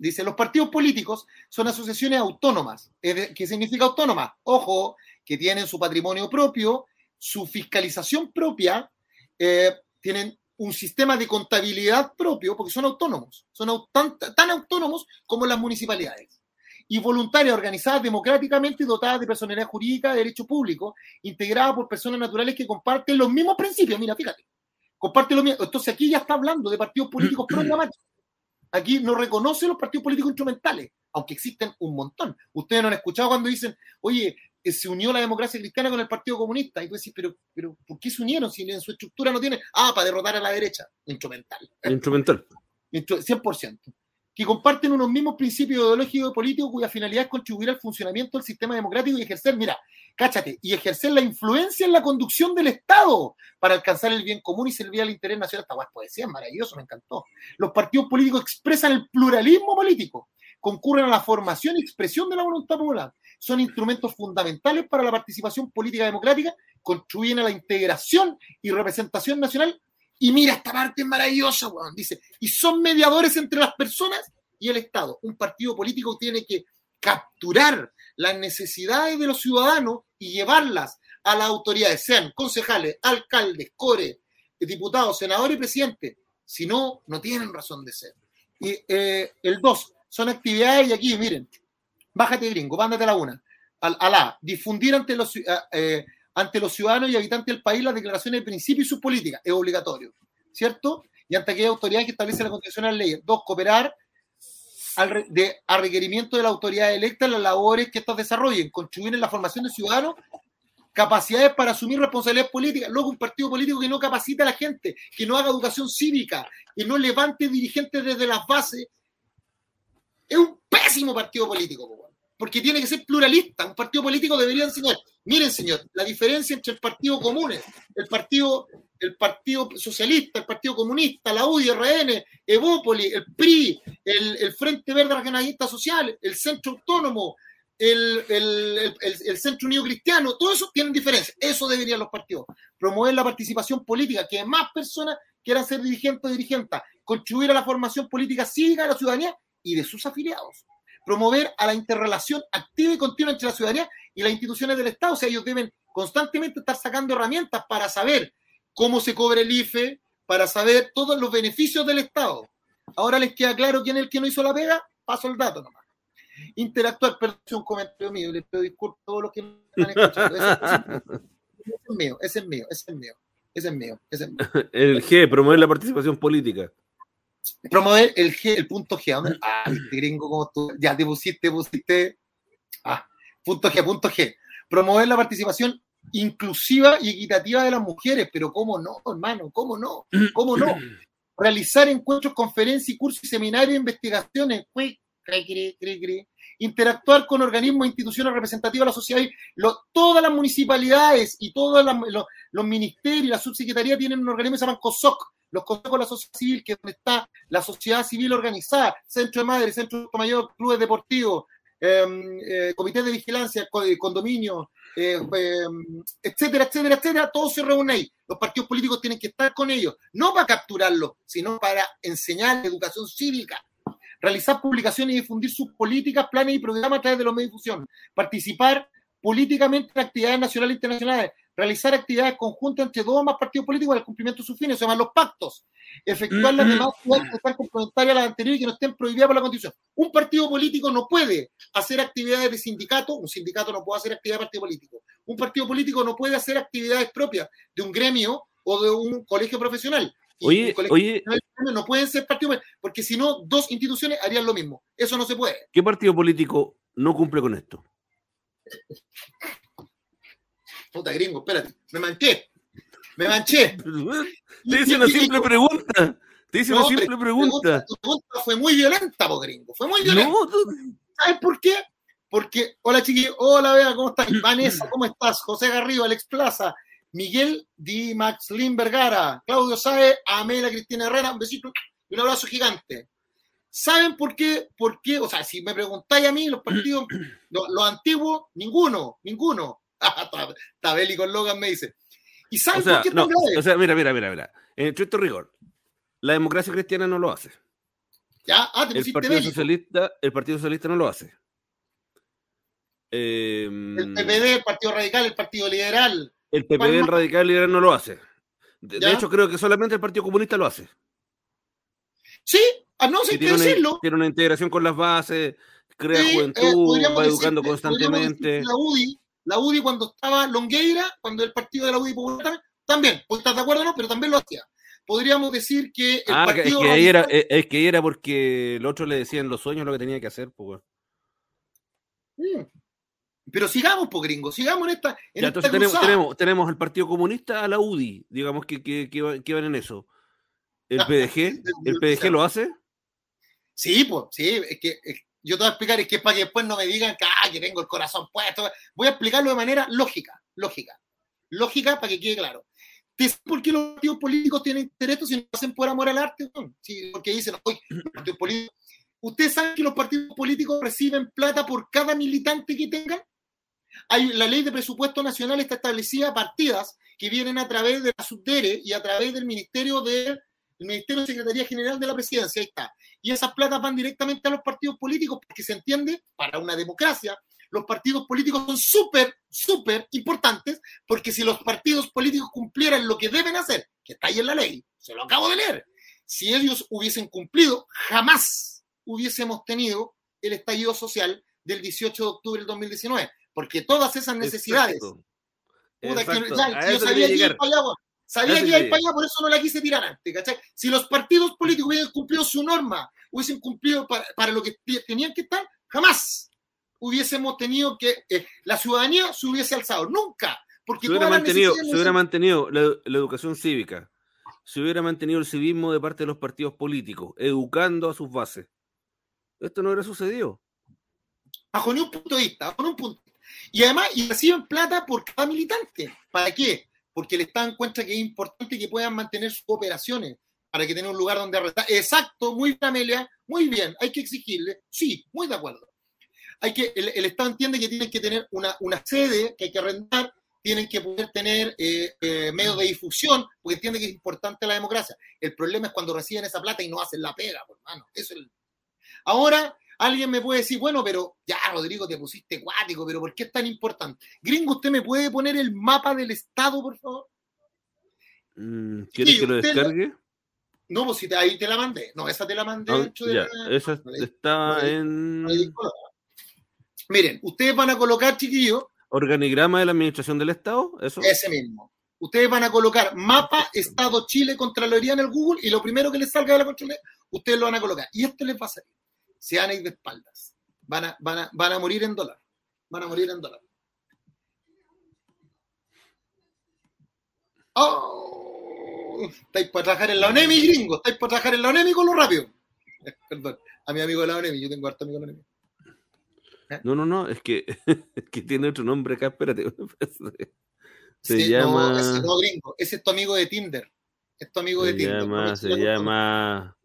Dice, los partidos políticos son asociaciones autónomas. ¿Qué significa autónoma? Ojo, que tienen su patrimonio propio, su fiscalización propia, eh, tienen un sistema de contabilidad propio, porque son autónomos, son tan, tan, autónomos como las municipalidades. Y voluntarias, organizadas democráticamente y dotadas de personalidad jurídica de derecho público, integradas por personas naturales que comparten los mismos principios. Mira, fíjate, comparte lo mismo. Entonces aquí ya está hablando de partidos políticos programáticos. Aquí no reconoce los partidos políticos instrumentales, aunque existen un montón. Ustedes no han escuchado cuando dicen, oye, eh, se unió la democracia cristiana con el Partido Comunista. Y tú decís, pero, pero ¿por qué se unieron si en su estructura no tiene? Ah, para derrotar a la derecha. Instrumental. Instrumental. 100% que comparten unos mismos principios ideológicos y políticos cuya finalidad es contribuir al funcionamiento del sistema democrático y ejercer, mira, cáchate, y ejercer la influencia en la conducción del Estado para alcanzar el bien común y servir al interés nacional. Esta guay poesía es maravilloso, me encantó. Los partidos políticos expresan el pluralismo político, concurren a la formación y expresión de la voluntad popular, son instrumentos fundamentales para la participación política democrática, contribuyen a la integración y representación nacional y mira, esta parte es maravillosa, weón. Dice, y son mediadores entre las personas y el Estado. Un partido político tiene que capturar las necesidades de los ciudadanos y llevarlas a las autoridades, sean concejales, alcaldes, core, diputados, senadores y presidentes. Si no, no tienen razón de ser. Y eh, el dos, son actividades, y aquí, miren, bájate gringo, vándate la una. Al, a la, difundir ante los, eh, eh ante los ciudadanos y habitantes del país las declaraciones de principio y sus políticas. Es obligatorio, ¿cierto? Y ante aquella autoridad que establece la Constitución de las leyes. Dos, cooperar al de, a requerimiento de la autoridad electa las labores que estos desarrollen, contribuir en la formación de ciudadanos, capacidades para asumir responsabilidades políticas. Luego, un partido político que no capacita a la gente, que no haga educación cívica, que no levante dirigentes desde las bases, es un pésimo partido político porque tiene que ser pluralista. Un partido político debería enseñar. Miren, señor, la diferencia entre el Partido Común, el Partido, Socialista, el Partido Comunista, la UDI, RN, Evópoli, el PRI, el, Frente Verde Regionalista Social, el Centro Autónomo, el, el, Centro Unido Cristiano, todo eso tienen diferencia. Eso deberían los partidos. Promover la participación política, que más personas quieran ser dirigentes o dirigentes, contribuir a la formación política cívica de la ciudadanía y de sus afiliados promover a la interrelación activa y continua entre la ciudadanía y las instituciones del Estado. O sea, ellos deben constantemente estar sacando herramientas para saber cómo se cobra el IFE, para saber todos los beneficios del Estado. Ahora les queda claro quién es el que no hizo la pega, paso el dato nomás. Interactuar, perdón, un comentario mío, les pido disculpas a todos los que me están escuchando. Ese, es mío, ese es mío, ese es mío, ese es mío, ese es mío. El G, promover la participación política. Promover el G, el punto G. Ah, este gringo como tú. Ya te pusiste, pusiste. Ah, punto G, punto G. Promover la participación inclusiva y equitativa de las mujeres, pero ¿cómo no, hermano? ¿Cómo no? ¿Cómo no? Realizar encuentros, conferencias, cursos y seminarios, investigaciones, interactuar con organismos e instituciones representativas de la sociedad. todas las municipalidades y todos los, ministerios y la subsecretaría tienen un organismo que se llama COSOC, los consejos de la sociedad civil, que es donde está la sociedad civil organizada, centro de madres, centro de mayor, clubes deportivos, em, eh, comités de vigilancia, condominios, eh, em, etcétera, etcétera, etcétera, todos se reúnen ahí. Los partidos políticos tienen que estar con ellos, no para capturarlos, sino para enseñar educación cívica, realizar publicaciones y difundir sus políticas, planes y programas a través de los medios de difusión, participar políticamente en actividades nacionales e internacionales, realizar actividades conjuntas entre dos o más partidos políticos para el cumplimiento de sus fines, se llaman los pactos, efectuar las demás actividades que están complementarias a las anteriores y que no estén prohibidas por la Constitución. Un partido político no puede hacer actividades de sindicato, un sindicato no puede hacer actividades de partido político. Un partido político no puede hacer actividades propias de un gremio o de un colegio profesional. oye, oye, no pueden ser partidos, porque si no, dos instituciones harían lo mismo. Eso no se puede. ¿Qué partido político no cumple con esto? Puta gringo, espérate, me manché. Me manché. Te hice una simple pregunta. Te hice una simple pregunta. Tu pregunta fue muy violenta, po gringo. Fue muy violenta. ¿Sabes por qué? Porque, hola chiquillos, hola Bea, ¿cómo estás? Vanessa, ¿cómo estás? José Garrido, Alex Plaza, Miguel Di Max Vergara, Claudio Sae, Amela Cristina Herrera, un besito y un abrazo gigante. ¿Saben por qué? ¿Por qué? O sea, si me preguntáis a mí, los partidos, los antiguos, ninguno, ninguno. Tabeli con Logan me dice. ¿Y saben por qué no, O sea, mira, mira, mira, mira. En estricto rigor, la democracia cristiana no lo hace. ¿Ya? Ah, te el Partido Socialista, El Partido Socialista no lo hace. el em, PPD, el Partido Radical, el Partido Liberal. El PPD, el Radical Liberal no lo hace. De, hecho, creo que solamente el Partido Comunista lo hace. Sí, a no, sé tiene decirlo. tiene una integración con las bases, crea eh, juventud, va educando constantemente. La UDI, la UDI cuando estaba Longueira, cuando el partido de la UDI Popular, también, pues estás de acuerdo o no, pero también lo hacía. Podríamos decir que el ah, partido es que, ahí era, es que era porque el otro le decían los sueños lo que tenía que hacer, pues. Mm. Pero sigamos, pues gringo, sigamos en esta. En entonces tenemos, tenemos, tenemos, el Partido Comunista a la UDI, digamos que, que, que, van en eso. ¿El PDG? ¿El PDG lo hace? Sí, pues, sí, es que, yo te voy a explicar, es que para que después no me digan que, ah, que tengo el corazón puesto. Voy a explicarlo de manera lógica, lógica. Lógica para que quede claro. ¿Por qué los partidos políticos tienen derecho si no hacen por amor al arte? Sí, porque dicen, los partidos políticos. ¿Ustedes saben que los partidos políticos reciben plata por cada militante que tengan? Hay, la ley de presupuesto nacional está establecida partidas que vienen a través de la SUDERE y a través del Ministerio de el Ministerio de Secretaría General de la Presidencia, ahí está. Y esas platas van directamente a los partidos políticos, porque se entiende, para una democracia, los partidos políticos son súper, súper importantes, porque si los partidos políticos cumplieran lo que deben hacer, que está ahí en la ley, se lo acabo de leer, si ellos hubiesen cumplido, jamás hubiésemos tenido el estallido social del 18 de octubre del 2019, porque todas esas necesidades... Puta, que, ya, yo sabía que Sabía que iba a ir para allá, por eso no la quise tirar antes, ¿cachai? Si los partidos políticos hubiesen cumplido su norma, hubiesen cumplido para, lo que tenían que estar, jamás hubiésemos tenido que eh, la ciudadanía se hubiese alzado. Nunca. Porque se hubiera mantenido, se hubiera mantenido la, educación cívica, se hubiera mantenido el civismo de parte de los partidos políticos, educando a sus bases. Esto no hubiera sucedido. Bajo ni un punto de vista, bajo un punto. Y además, y reciben plata por cada militante. ¿Para qué? Porque el Estado encuentra que es importante que puedan mantener sus operaciones para que tengan un lugar donde arrestar. Exacto, muy bien, Amelia, muy bien, hay que exigirle, sí, muy de acuerdo. Hay que, el, Estado entiende que tienen que tener una, una, sede que hay que arrendar, tienen que poder tener eh, eh, medios de difusión, porque entiende que es importante la democracia. El problema es cuando reciben esa plata y no hacen la pega, hermano. Eso es el... Ahora, Alguien me puede decir, bueno, pero ya, Rodrigo, te pusiste cuático, pero ¿por qué es tan importante? Gringo, ¿usted me puede poner el mapa del Estado, por favor? Mm, ¿Quieres que lo descargue? No, pues si ahí te la mandé. No, esa te la mandé. Ah, ya, esa está en... Miren, ustedes van a colocar, chiquillos... Organigrama de la Administración del Estado, ¿eso? Ese mismo. Ustedes van a colocar mapa Estado Chile Contraloría en el Google y lo primero que les salga de la Contraloría, ustedes lo van a colocar. Y esto les va a salir se van a ir de espaldas. Van a, van a, van a morir en dólar. Van a morir en dólar. Oh, estáis para trabajar en la ONEMI, gringo. Estáis para trabajar en la ONEMI con lo rápido. Perdón, a mi amigo de la ONEMI, yo tengo harto amigo de la ONEMI. No, no, no, es que, es que tiene otro nombre acá, espérate. Se llama. No, ese no, gringo. Ese es tu amigo de Tinder. Es tu amigo se de Tinder. Llama, se llama.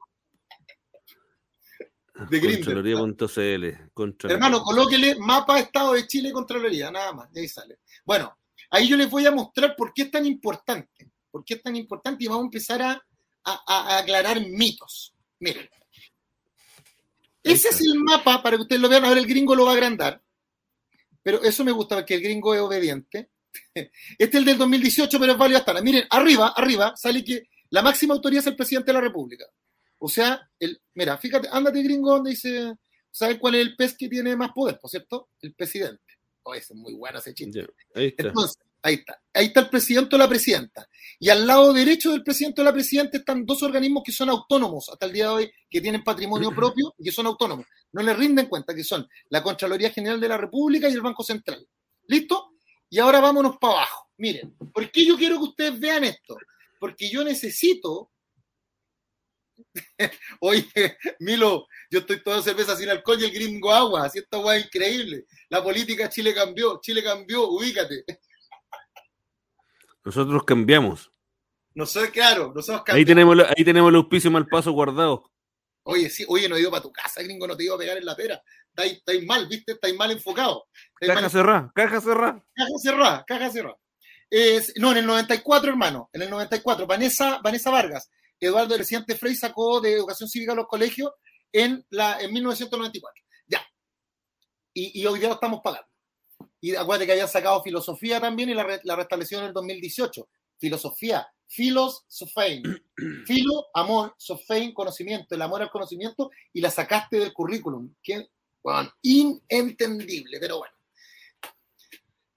De Contraloría.cl. Hermano, colóquele mapa Estado de Chile Contraloría, nada más. De ahí sale. Bueno, ahí yo les voy a mostrar por qué es tan importante. ¿Por qué es tan importante? Y vamos a empezar a, a, a aclarar mitos. Miren. Ese es el mapa para que ustedes lo vean. Ahora el gringo lo va a agrandar. Pero eso me gusta, porque el gringo es obediente. Este es el del 2018, pero es válido hasta ahora. Miren, arriba, arriba, sale que la máxima autoridad es el presidente de la República. O sea, el, mira, fíjate, ándate gringo donde dice, ¿sabes cuál es el pez que tiene más poder, por cierto? El presidente. Oh, ese es muy bueno ese chiste. ahí está. Entonces, ahí está. Ahí está el presidente o la presidenta. Y al lado derecho del presidente o la presidenta están dos organismos que son autónomos hasta el día de hoy, que tienen patrimonio propio y que son autónomos. No les rinden cuenta que son la Contraloría General de la República y el Banco Central. ¿Listo? Y ahora vámonos para abajo. Miren, ¿por qué yo quiero que ustedes vean esto? Porque yo necesito Oye, Milo, yo estoy toda cerveza sin alcohol y el gringo agua. Así esta guay increíble. La política Chile cambió, Chile cambió, ubícate. Nosotros cambiamos. Nosotros, claro, nosotros cambiamos. Ahí tenemos, ahí tenemos el auspicio mal paso guardado. Oye, sí, oye, no he ido para tu casa, gringo, no te iba a pegar en la pera. Estáis, estáis mal, viste, estáis mal enfocado. Caja cerrada, caja cerrada. Caja cerrada, caja cerrada. no, en el 94, hermano, en el 94, Vanessa, Vanessa Vargas Eduardo el presidente Frey sacó de educación cívica a los colegios en, la, en 1994. Ya. Y, y hoy día lo estamos pagando. Y acuérdate que habían sacado filosofía también y la, la restableció en el 2018. Filosofía, filos, sofein. Filo, amor, sofein, conocimiento, el amor al conocimiento y la sacaste del currículum. Que, bueno, inentendible, pero bueno.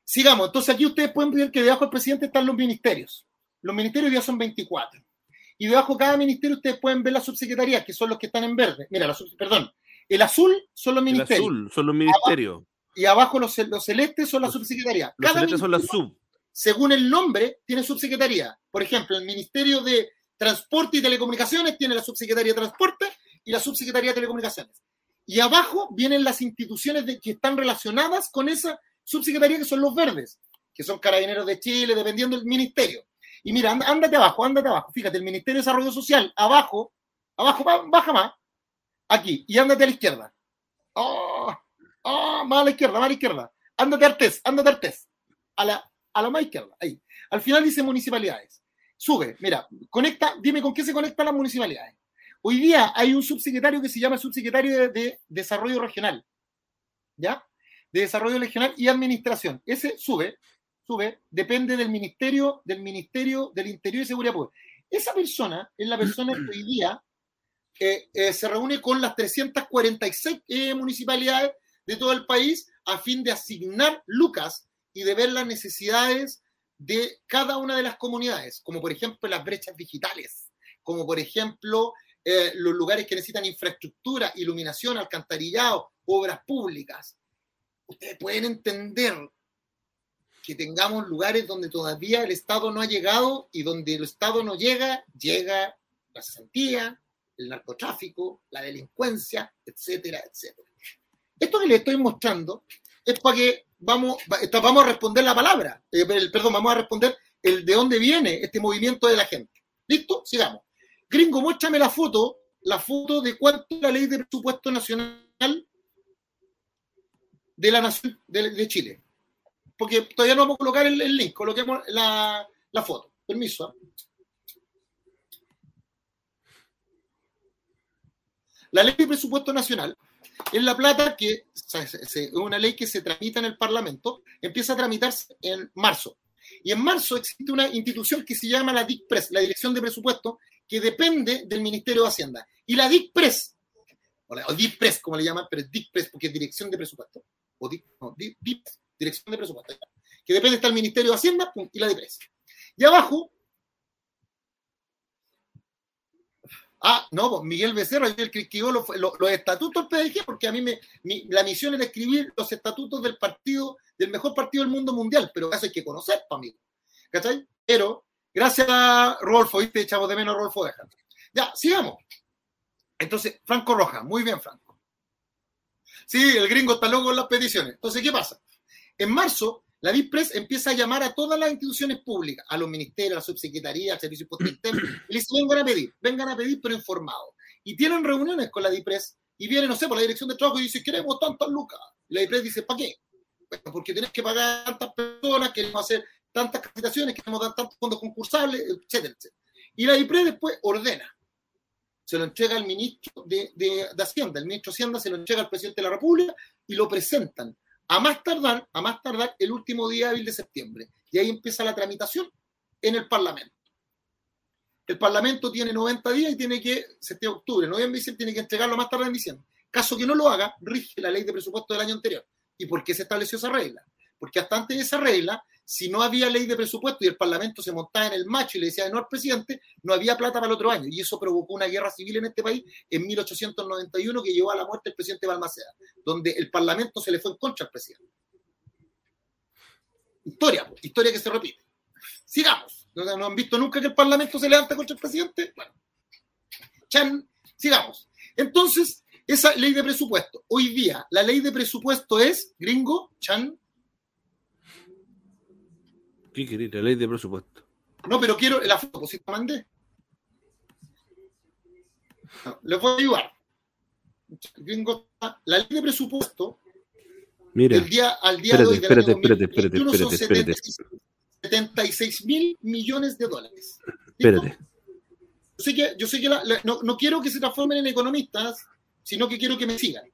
Sigamos. Entonces aquí ustedes pueden ver que debajo del presidente están los ministerios. Los ministerios ya son 24. Y debajo de cada ministerio ustedes pueden ver las subsecretarías, que son los que están en verde. Mira, perdón, el azul son los ministerios. El azul son los ministerios. y abajo los, los celestes son las subsecretarías. Los celestes son las sub. Según el nombre, tiene subsecretaría. Por ejemplo, el Ministerio de Transporte y Telecomunicaciones tiene la subsecretaría de Transporte y la subsecretaría de Telecomunicaciones. Y abajo vienen las instituciones de, que están relacionadas con esa subsecretaría, que son los verdes, que son carabineros de Chile, dependiendo del ministerio. Y mira, ándate abajo, ándate abajo. Fíjate, el Ministerio de Desarrollo Social, abajo, abajo, baja más, aquí, y ándate a la izquierda. Oh, oh, más a la izquierda, más a la izquierda. Ándate a Artes, ándate a Artes. A la, a la más izquierda, ahí. Al final dice municipalidades. Sube, mira, conecta, dime con qué se conectan las municipalidades. Hoy día hay un subsecretario que se llama subsecretario de Desarrollo Regional. ¿Ya? De Desarrollo Regional y Administración. Ese sube, sube, depende del Ministerio, del Ministerio del Interior y Seguridad Pública. Esa persona es la persona que hoy día eh, eh, se reúne con las 346 eh, municipalidades de todo el país a fin de asignar lucas y de ver las necesidades de cada una de las comunidades, como por ejemplo las brechas digitales, como por ejemplo los lugares que necesitan infraestructura, iluminación, alcantarillado, obras públicas. Ustedes pueden entender que tengamos lugares donde todavía el Estado no ha llegado y donde el Estado no llega, llega la cesantía, el narcotráfico, la delincuencia, etcétera, etcétera. Esto que les estoy mostrando es para que vamos, vamos a responder la palabra, eh, perdón, vamos a responder el de dónde viene este movimiento de la gente. ¿Listo? Sigamos. Gringo, muéstrame la foto, la foto de cuánto la ley de presupuesto nacional de la nación de Chile porque todavía no vamos a colocar el, link, coloquemos la, foto. Permiso. ¿ah? La ley de presupuesto nacional es la plata que es una ley que se tramita en el Parlamento, empieza a tramitarse en marzo. Y en marzo existe una institución que se llama la DICPRES, la Dirección de Presupuesto, que depende del Ministerio de Hacienda. Y la DICPRES, o, DICPRES como le llaman, pero es DICPRES porque es Dirección de Presupuesto, o DIC, no, DICPRES, Dirección de Presupuesto, que depende está el Ministerio de Hacienda y la de Presa. Y abajo, ah, no, pues, Miguel Becerra, el que escribió los, estatutos del PDG, porque a mí me, la misión era escribir los estatutos del partido, del mejor partido del mundo mundial, pero eso hay que conocer, para mí. ¿Cachai? Pero Gracias, Rolfo. ¿viste? Echamos de menos a Rolfo Deja. Ya, sigamos. Entonces, Franco Roja, muy bien, Franco. Sí, el gringo está loco con las peticiones. Entonces, ¿qué pasa? En marzo, la DIPRES empieza a llamar a todas las instituciones públicas, a los ministerios, a la subsecretaría, al servicio postal, y les vengan a pedir, vengan a pedir, pero informados. Y tienen reuniones con la DIPRES y viene, no sé, por la dirección de trabajo y dice, queremos tantas lucas. Y la DIPRES dice, ¿para qué? Bueno, porque tienes que pagar tantas personas, queremos hacer tantas capacitaciones, queremos dar tantos fondos concursables, etcétera, etcétera. Y la DIPRES después ordena. Se lo entrega al ministro de Hacienda. El ministro de Hacienda se lo entrega al presidente de la República y lo presentan a más tardar, a más tardar el último día hábil de septiembre. Y ahí empieza la tramitación en el Parlamento. El Parlamento tiene 90 días y tiene que, septiembre, octubre, noviembre, diciembre, tiene que entregarlo más tarde en diciembre. Caso que no lo haga, rige la ley de presupuesto del año anterior. ¿Y por qué se estableció esa regla? Porque hasta antes de esa regla, si no había ley de presupuesto y el Parlamento se montaba en el macho y le decía no al presidente, no había plata para el otro año. Y eso provocó una guerra civil en este país en 1891 que llevó a la muerte del presidente Balmaceda, donde el Parlamento se le fue en contra al presidente. Historia, historia que se repite. Sigamos. ¿No, han visto nunca que el Parlamento se levanta contra el presidente? Bueno. Chan, sigamos. Entonces, esa ley de presupuesto. Hoy día, la ley de presupuesto es, gringo, Chan, ¿Qué querés? La ley de presupuesto. No, pero quiero la foto, si te mandé. No, les voy a ayudar. La ley de presupuesto, Mira, el día, al día espérate, de hoy, espérate, espérate, espérate, espérate, espérate. 76 mil millones de dólares. ¿Listo? Espérate. Yo sé que, yo sé que la- la- no, no quiero que se transformen en economistas, sino que quiero que me sigan.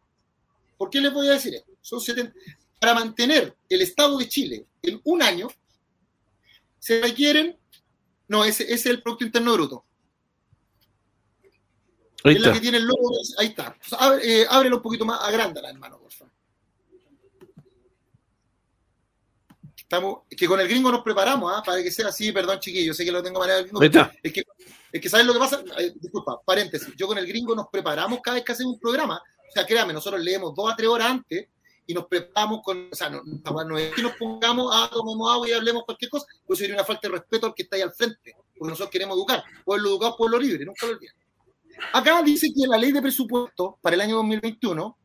¿Por qué les voy a decir esto? Son 70 para mantener el Estado de Chile en un año, se requieren, no, ese, ese es el Producto Interno Bruto. Ahí es la está. que tiene el logo, ahí está. Pues, abre- eh, ábrelo un poquito más, agrándala, hermano, por favor. Estamos, es que con el gringo nos preparamos, ¿ah? para que sea así, perdón, chiquillos, sé que lo tengo manera del gringo. Ahí está. Es que, es que ¿sabes lo que pasa? Eh, disculpa, paréntesis. Yo con el gringo nos preparamos cada vez que hacemos un programa. O sea, créame, nosotros leemos dos a tres horas antes y nos preparamos con. O sea, no, es que nos pongamos, ah, tomemos agua y hablemos cualquier cosa, pues sería una falta de respeto al que está ahí al frente. Porque nosotros queremos educar. Pueblo educado, pueblo libre, nunca lo olviden. Acá dice que la ley de presupuesto para el año 2021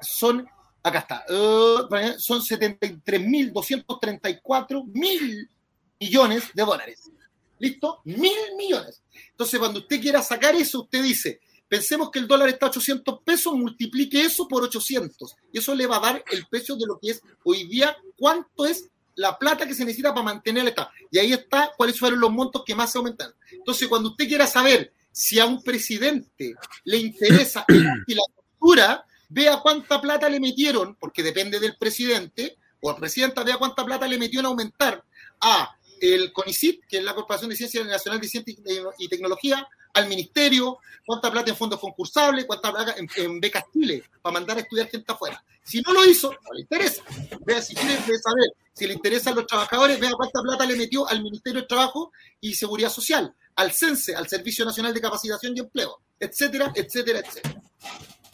son. Acá está. eh, son 73.234 mil millones de dólares. ¿Listo? Mil millones. Entonces, cuando usted quiera sacar eso, usted dice, pensemos que el dólar está a 800 pesos, multiplique eso por 800. Y eso le va a dar el precio de lo que es hoy día, cuánto es la plata que se necesita para mantener el Estado. Y ahí está cuáles fueron los montos que más se aumentaron. Entonces, cuando usted quiera saber si a un presidente le interesa y la cultura, vea cuánta plata le metieron, porque depende del presidente, o la presidenta vea cuánta plata le metió en aumentar a el CONICIT, que es la Corporación de Ciencia Nacional de Ciencia y Tecnología, al Ministerio, cuánta plata en fondos concursables, cuánta plata en, becas Chile, para mandar a estudiar gente afuera. Si no lo hizo, no le interesa. Vea, si quiere saber si le interesan los trabajadores, vea cuánta plata le metió al Ministerio de Trabajo y Seguridad Social, al CENSE, al Servicio Nacional de Capacitación y Empleo, etcétera, etcétera, etcétera.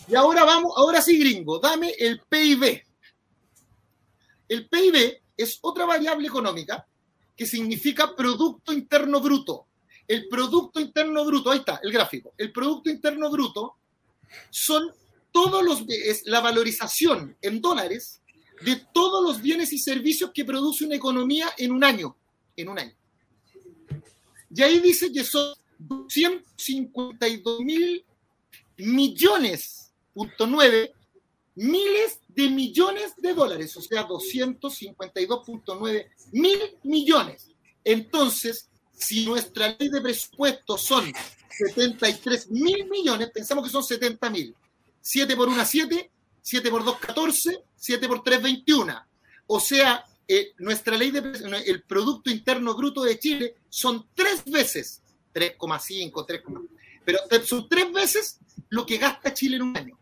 Y ahora vamos, ahora sí, gringo, dame el PIB. El PIB es otra variable económica que significa Producto Interno Bruto. El Producto Interno Bruto, ahí está el gráfico. El Producto Interno Bruto son todos los, es la valorización en dólares de todos los bienes y servicios que produce una economía en un año. En un año. Y ahí dice que son 252 mil millones, punto nueve, miles de millones de dólares, o sea, 252.9 mil millones. Entonces, si nuestra ley de presupuesto son 73 mil millones, pensamos que son 70 mil. 7 por 1, 7, 7 por 2, 14, 7 por 3, 21. O sea, eh, nuestra ley de el Producto Interno Bruto de Chile son tres veces, 3,5, 3, pero son tres veces lo que gasta Chile en un año.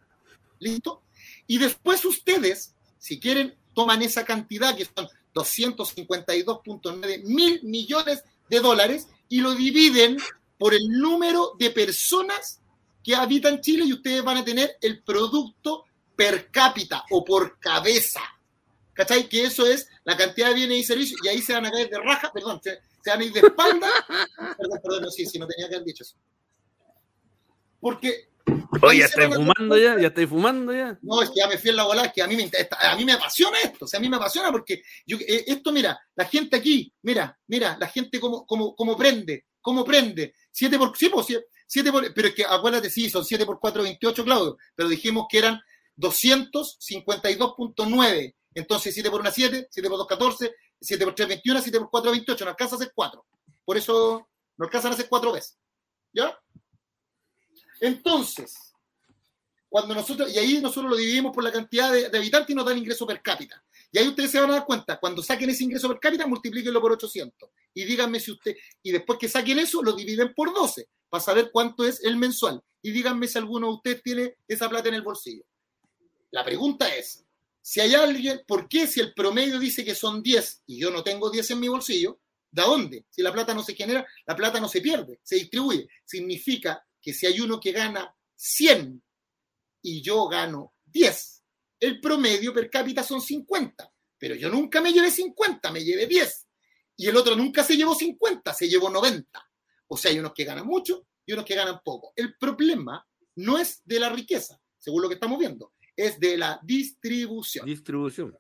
¿Listo? Y después ustedes, si quieren, toman esa cantidad que son 252.9 mil millones de dólares y lo dividen por el número de personas que habitan Chile y ustedes van a tener el producto per cápita o por cabeza. ¿Cachai? Que eso es la cantidad de bienes y servicios y ahí se van a caer de raja, perdón, se, se van a ir de espalda. perdón, perdón, no, sí, sí, no tenía que haber dicho eso. Porque. Oye, ya estáis fumando ya, ya estáis fumando ya. No, es que ya me fui en la bola, es que a mí me, a mí me apasiona esto, o sea, a mí me apasiona porque yo, eh, esto, mira, la gente aquí, mira, mira, la gente como, como, como prende, cómo prende. 7 por, sí, pues, 7 por, pero es que acuérdate, sí, son 7 por 4, 28, Claudio, pero dijimos que eran 252.9. Entonces 7 por 1, 7, 7 por 2, 14, 7 por 3, 21, 7 por 4, 28. No alcanza a hacer 4. Por eso no alcanzan a hacer 4 veces. ¿Ya? Entonces, cuando nosotros, y ahí nosotros lo dividimos por la cantidad de, habitantes y nos da el ingreso per cápita. Y ahí ustedes se van a dar cuenta, cuando saquen ese ingreso per cápita, multiplíquenlo por 800. Y díganme si usted, y después que saquen eso, lo dividen por 12, para saber cuánto es el mensual. Y díganme si alguno de ustedes tiene esa plata en el bolsillo. La pregunta es, si hay alguien, ¿por qué si el promedio dice que son 10 y yo no tengo 10 en mi bolsillo? ¿De dónde? Si la plata no se genera, la plata no se pierde, se distribuye. Significa que si hay uno que gana 100 y yo gano 10, el promedio per cápita son 50. Pero yo nunca me llevé 50, me llevé 10. Y el otro nunca se llevó 50, se llevó 90. O sea, hay unos que ganan mucho y unos que ganan poco. El problema no es de la riqueza, según lo que estamos viendo es de la distribución. Distribución.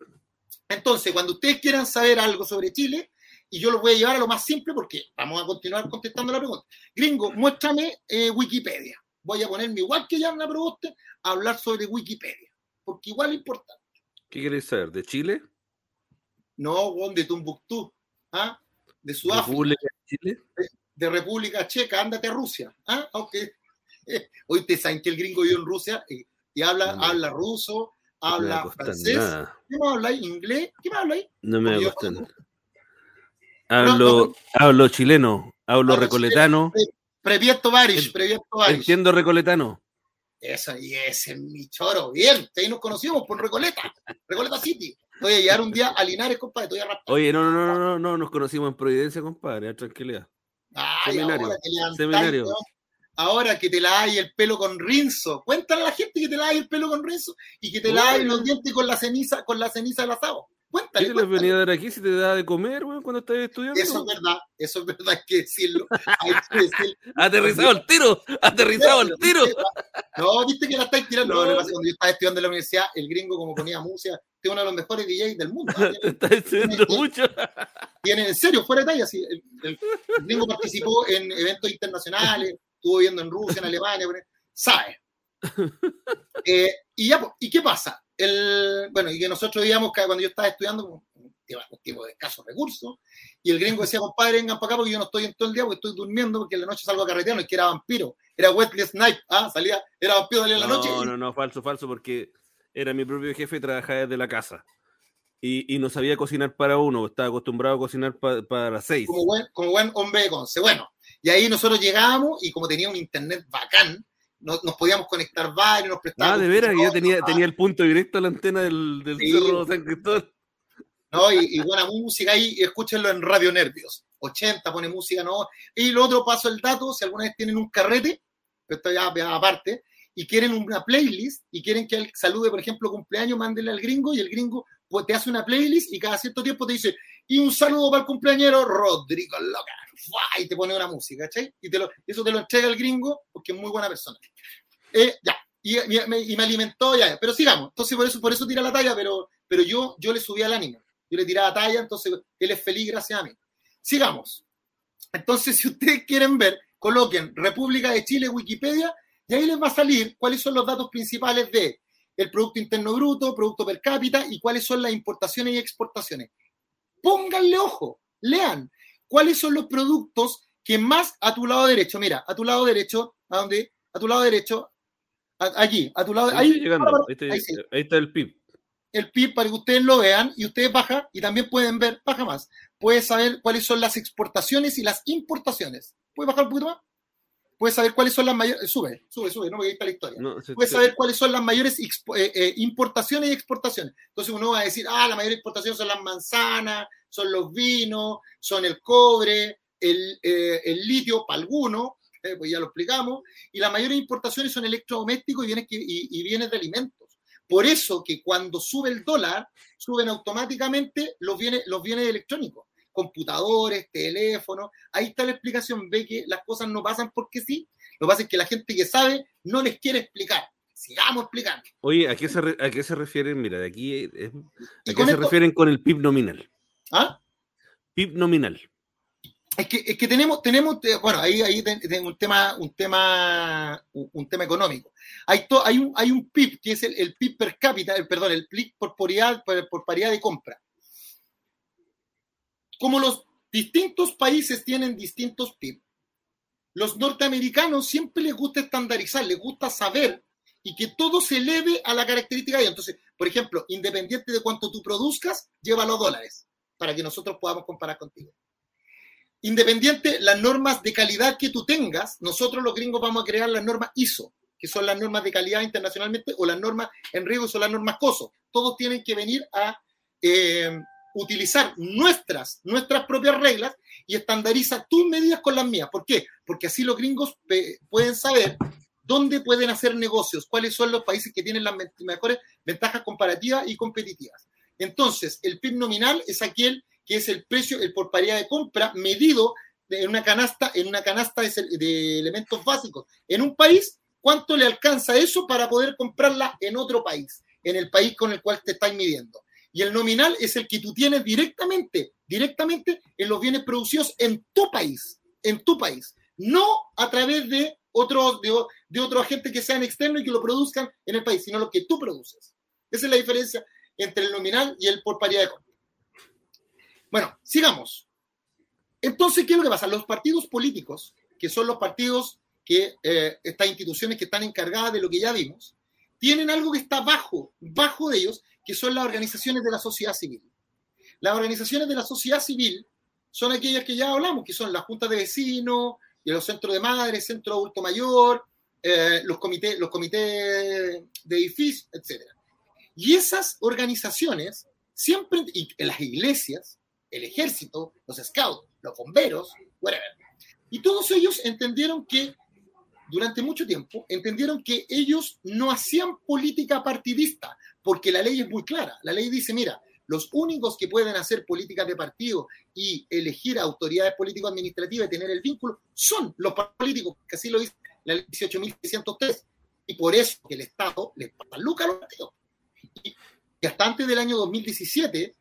Entonces, cuando ustedes quieran saber algo sobre Chile, y yo lo voy a llevar a lo más simple porque vamos a continuar contestando la pregunta. Gringo, muéstrame eh, Wikipedia. Voy a ponerme igual que ya en la pregunta a hablar sobre Wikipedia, porque igual es importante. ¿Qué quieres saber? ¿De Chile? No, de Tumbuctú, ¿ah? de Sudáfrica. ¿República de Chile? De, República Checa, ándate a Rusia. ¿ah? Okay. Hoy te saben que el gringo vive en Rusia. Eh, y habla, habla ruso, habla francés. ¿Qué más habla? ¿Inglés? ¿Qué más habla? No me gusta Hablo, hablo chileno, hablo recoletano. Previeto Varish. Entiendo recoletano. Eso, y ese es mi choro. Bien, ahí nos conocimos por Recoleta, Recoleta City. Voy a llegar un día a Linares, compadre. Estoy a Oye, no, no, no, no, no, nos conocimos en Providencia, compadre, tranquilidad. seminario. seminario ahora que te laváis el pelo con rinzo. Cuéntale a la gente que te laváis el pelo con rinzo y que te laváis los dientes con la ceniza, con la ceniza del asado. Cuéntale. ¿Qué te venía a dar aquí si te da de comer, güey, cuando estás estudiando? Eso es verdad, eso es verdad, hay que decirlo. aterrizado el tiro, aterrizado el tiro. No, viste que la estáis tirando. No, no. Cuando yo estaba estudiando en la universidad, el gringo, como ponía música, es uno de los mejores DJs del mundo. Te estás diciendo mucho. Tiene, en serio, fuera de talla, sí. el, el gringo participó en eventos internacionales, estuvo viendo en Rusia, en Alemania, sabe. Eh, y ya, ¿y qué pasa? El, bueno, y que nosotros que cuando yo estaba estudiando, un tipo de escasos recursos, y el gringo decía, compadre, vengan para acá porque yo no estoy en todo el día, porque estoy durmiendo, porque en la noche salgo a carretear, y que era vampiro, era Wesley Snipe, ¿ah? salía, era vampiro, salía en la noche. No, no, no, falso, falso, porque era mi propio jefe y trabajaba desde la casa. Y, y, no sabía cocinar para uno, estaba acostumbrado a cocinar para seis. Como buen, como buen hombre de conce. Bueno, y ahí nosotros llegábamos y como tenía un internet bacán, nos, podíamos conectar varios, nos prestábamos. Ah, de veras, que yo tenía, tenía el punto directo a la antena del, del Cerro San Cristóbal. No, y, buena música ahí, escúchenlo en Radio Nervios. 80 pone música, ¿no? Y lo otro paso el dato, si alguna vez tienen un carrete, esto ya, aparte, y quieren una playlist y quieren que él salude, por ejemplo, cumpleaños, mándenle al gringo y el gringo pues, te hace una playlist y cada cierto tiempo te dice, y un saludo para el cumpleañero Rodrigo Loca y te pone una música, ¿cachai? Y te lo, eso te lo entrega el gringo porque es muy buena persona. Eh, ya, y, me, alimentó, ya, pero sigamos. Entonces, por eso, por eso tira la talla, pero, pero yo, yo le subía al ánimo. Yo le tiraba talla, entonces él es feliz gracias a mí. Sigamos. Entonces, si ustedes quieren ver, coloquen República de Chile, Wikipedia, y ahí les va a salir cuáles son los datos principales de el Producto Interno Bruto, Producto Per cápita y cuáles son las importaciones y exportaciones. Pónganle ojo, lean, ¿Cuáles son los productos que más a tu lado derecho? Mira, a tu lado derecho, ¿a dónde? A tu lado derecho, allí, a tu lado. Ahí, ahí, está el PIB. El PIB para que ustedes lo vean y ustedes bajan y también pueden ver, baja más. Puedes saber cuáles son las exportaciones y las importaciones. ¿Puedes bajar un poquito más? Puedes saber cuáles son las mayores, sube, sube, sube, no, ahí está la historia. puedes saber cuáles son las mayores eh, eh, importaciones y exportaciones. Entonces uno va a decir, ah, la mayor exportación son las manzanas, son los vinos, son el cobre, el, eh, el litio para algunos, pues ya lo explicamos, y las mayores importaciones son electrodomésticos y bienes, y, bienes de alimentos. Por eso que cuando sube el dólar, suben automáticamente los bienes, los bienes electrónicos. Computadores, teléfonos. Ahí está la explicación. Ve que las cosas no pasan porque sí. Lo que pasa es que la gente que sabe no les quiere explicar. Sigamos explicando. Oye, ¿a qué se, a qué se refieren? Mira, de aquí, ¿a qué se refieren con el PIB nominal? ¿Ah? PIB nominal. Es que, es que tenemos, tenemos, bueno, ahí, ahí tenemos un tema, un tema, un tema económico. Hay, hay, un, hay un PIB, que es el, PIB per cápita, el, perdón, el PIB por, paridad, por paridad de compra. Como los distintos países tienen distintos PIB, los norteamericanos siempre les gusta estandarizar, les gusta saber y que todo se eleve a la característica de Entonces, por ejemplo, independiente de cuánto tú produzcas, lleva los dólares para que nosotros podamos comparar contigo. Independiente las normas de calidad que tú tengas, nosotros los gringos vamos a crear las normas ISO, que son las normas de calidad internacionalmente, o las normas en riesgo, son las normas COSO. Todos tienen que venir a eh, utilizar nuestras, nuestras propias reglas y estandariza tus medidas con las mías. ¿Por qué? Porque así los gringos pueden saber dónde pueden hacer negocios, cuáles son los países que tienen las mejores ventajas comparativas y competitivas. Entonces, el PIB nominal es aquel que es el precio, el por paridad de compra medido en una canasta, en una canasta de, elementos básicos. En un país, ¿cuánto le alcanza eso para poder comprarla en otro país? En el país con el cual te estáis midiendo. Y el nominal es el que tú tienes directamente, directamente en los bienes producidos en tu país, en tu país. No a través de otros de, de agentes que sean externos y que lo produzcan en el país, sino lo que tú produces. Esa es la diferencia entre el nominal y el por paridad de compra. Bueno, sigamos. Entonces, ¿qué es lo que pasa? Los partidos políticos, que son los partidos que eh, estas instituciones que están encargadas de lo que ya vimos, tienen algo que está bajo, bajo de ellos, que son las organizaciones de la sociedad civil. Las organizaciones de la sociedad civil son aquellas que ya hablamos, que son las juntas de vecinos, los centros de madres, centro adulto mayor, eh, los comités, los comités de edificios, etc. Y esas organizaciones siempre, y las iglesias, el ejército, los scouts, los bomberos, whatever, y todos ellos entendieron que, durante mucho tiempo, entendieron que ellos no hacían política partidista, porque la ley es muy clara. La ley dice, mira, los únicos que pueden hacer políticas de partido y elegir autoridades político-administrativas y tener el vínculo son los políticos, que así lo dice la ley 18.603. Y por eso que el Estado les pasa lucas a los partidos. Y hasta antes del año 2017,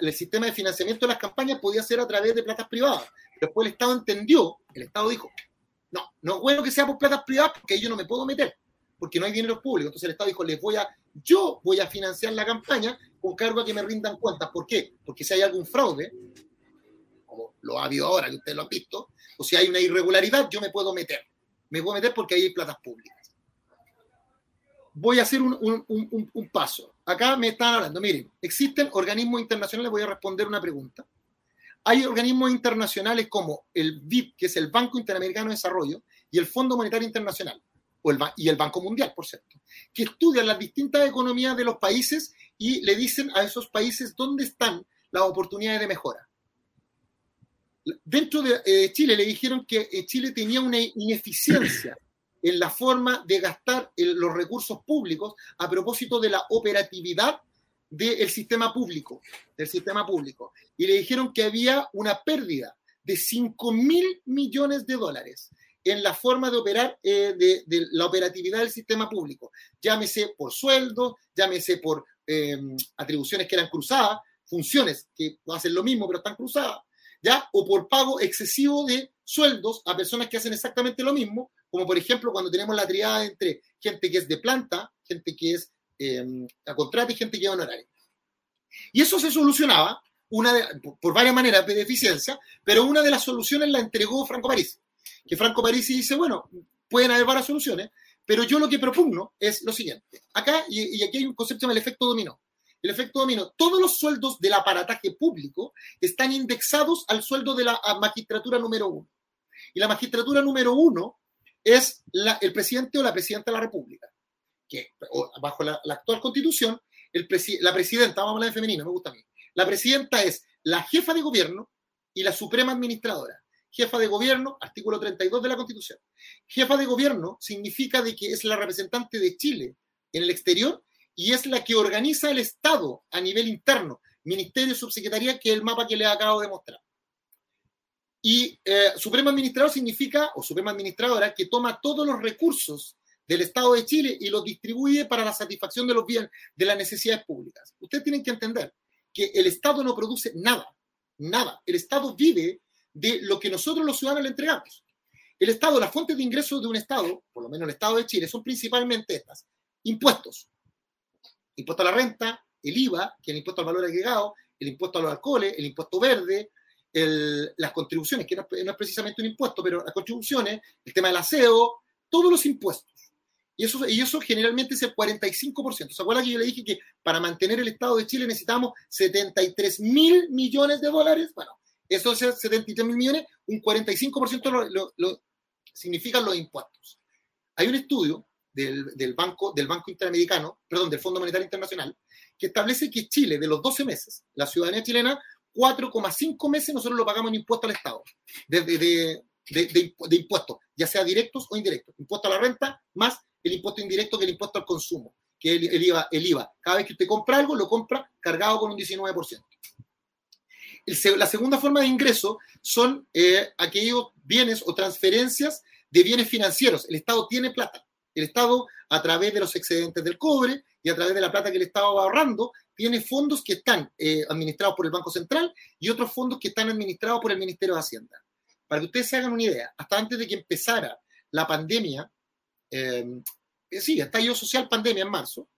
el sistema de financiamiento de las campañas podía ser a través de platas privadas. Después el Estado entendió, el Estado dijo, no, no es bueno que sea por platas privadas porque yo no me puedo meter, porque no hay dinero público. Entonces el Estado dijo, les voy a, yo voy a financiar la campaña con cargo a que me rindan cuentas. ¿Por qué? Porque si hay algún fraude, como lo ha habido ahora, que ustedes lo han visto, o si hay una irregularidad, yo me puedo meter. Me puedo meter porque ahí hay platas públicas. Voy a hacer un, paso. Acá me están hablando, miren, existen organismos internacionales, voy a responder una pregunta. Hay organismos internacionales como el BIP, que es el Banco Interamericano de Desarrollo, y el Fondo Monetario Internacional, o el, y el Banco Mundial, por cierto, que estudian las distintas economías de los países y le dicen a esos países dónde están las oportunidades de mejora. Dentro de eh, Chile le dijeron que eh, Chile tenía una ineficiencia en la forma de gastar los recursos públicos a propósito de la operatividad del sistema público, del sistema público. Y le dijeron que había una pérdida de 5 mil millones de dólares en la forma de operar eh, de, la operatividad del sistema público. Llámese por sueldo, llámese por em, atribuciones que eran cruzadas, funciones que hacen lo mismo pero están cruzadas, ¿ya? O por pago excesivo de sueldos a personas que hacen exactamente lo mismo, como por ejemplo cuando tenemos la triada entre gente que es de planta, gente que es em, a contrato y gente que es honoraria. Y eso se solucionaba una por varias maneras de deficiencia, pero una de las soluciones la entregó Franco París que Franco Parisi dice, bueno, pueden haber varias soluciones, pero yo lo que propugno es lo siguiente. Acá, y, aquí hay un concepto del efecto dominó. El efecto dominó, todos los sueldos del aparataje público están indexados al sueldo de la magistratura número uno. Y la magistratura número uno es el presidente o la presidenta de la República, que bajo la, actual constitución, la presidenta, vamos a hablar en femenino, me gusta a mí, la presidenta es la jefa de gobierno y la suprema administradora jefa de gobierno, artículo 32 de la Constitución. Jefa de gobierno significa de que es la representante de Chile en el exterior y es la que organiza el Estado a nivel interno, ministerio, subsecretaría, que es el mapa que les acabo de mostrar. Y eh, Supremo Administrador significa, o Suprema Administradora, que toma todos los recursos del Estado de Chile y los distribuye para la satisfacción de los bienes, de las necesidades públicas. Ustedes tienen que entender que el Estado no produce nada, nada. El Estado vive de lo que nosotros los ciudadanos le entregamos. El Estado, las fuentes de ingresos de un Estado, por lo menos el Estado de Chile, son principalmente estas. Impuestos. Impuesto a la renta, el IVA, que es el impuesto al valor agregado, el impuesto a los alcoholes, el impuesto verde, las contribuciones, que no, es precisamente un impuesto, pero las contribuciones, el tema del aseo, todos los impuestos. Y eso, y eso generalmente es el 45%. ¿Se acuerdan que yo le dije que para mantener el Estado de Chile necesitamos 73 mil millones de dólares? Bueno, eso es 73 mil millones, un 45% lo, lo, significan los impuestos. Hay un estudio del, banco, del Banco Interamericano, perdón, del Fondo Monetario Internacional, que establece que Chile, de los 12 meses, la ciudadanía chilena, 4,5 meses nosotros lo pagamos en impuesto al Estado, de, impuestos, ya sea directos o indirectos. Impuesto a la renta más el impuesto indirecto que el impuesto al consumo, que es el, IVA, el IVA. Cada vez que usted compra algo, lo compra cargado con un 19%. La segunda forma de ingreso son eh, aquellos bienes o transferencias de bienes financieros. El Estado tiene plata. El Estado, a través de los excedentes del cobre y a través de la plata que el Estado va ahorrando, tiene fondos que están eh, administrados por el Banco Central y otros fondos que están administrados por el Ministerio de Hacienda. Para que ustedes se hagan una idea, hasta antes de que empezara la pandemia, eh, eh, sí, estallido social pandemia en marzo,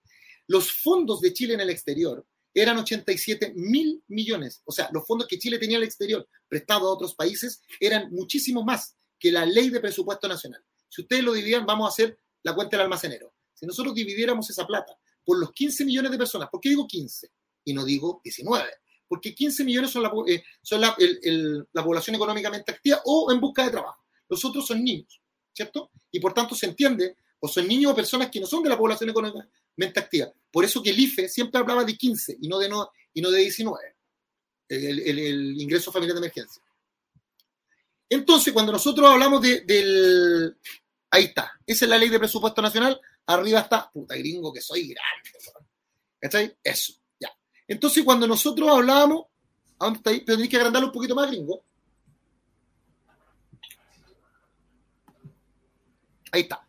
los fondos de Chile en el exterior eran 87 mil millones. O sea, los fondos que Chile tenía en el exterior prestados a otros países eran muchísimo más que la ley de presupuesto nacional. Si ustedes lo dividían, vamos a hacer la cuenta del almacenero. Si nosotros dividiéramos esa plata por los 15 millones de personas, ¿por qué digo 15 y no digo 19? Porque 15 millones son la, eh, la población económicamente activa o en busca de trabajo. Los otros son niños, ¿cierto? Y por tanto se entiende o son niños o personas que no son de la población económicamente activa. Por eso que el IFE siempre hablaba de 15 y no de, no, y no de 19, el, ingreso familiar de emergencia. Entonces, cuando nosotros hablamos de, del... Ahí está, esa es la ley de presupuesto nacional, arriba está, puta gringo que soy grande. ¿Cachai? Eso, ya. Entonces, cuando nosotros hablábamos, ¿a dónde está ahí? Pero tenéis que agrandarlo un poquito más, gringo. Ahí está.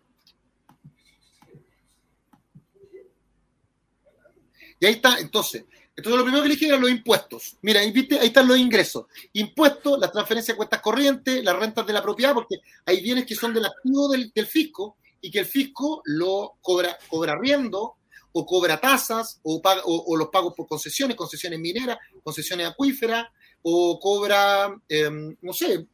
Y ahí está, entonces, entonces lo primero que le dije eran los impuestos. Mira, ahí, ¿viste? ahí están los ingresos. Impuestos, las transferencias de cuentas corrientes, las rentas de la propiedad, porque hay bienes que son del activo del, fisco y que el fisco lo cobra, cobra riendo o cobra tasas o, paga, o, los pagos por concesiones, concesiones mineras, concesiones acuíferas o cobra, em, no sé,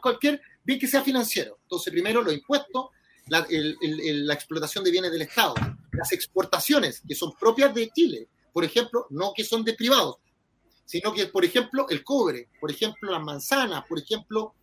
cualquier bien que sea financiero. Entonces, primero los impuestos, la, la explotación de bienes del Estado, las exportaciones que son propias de Chile, por ejemplo, no que son de privados, sino que, por ejemplo, el cobre, por ejemplo, las manzanas, por ejemplo,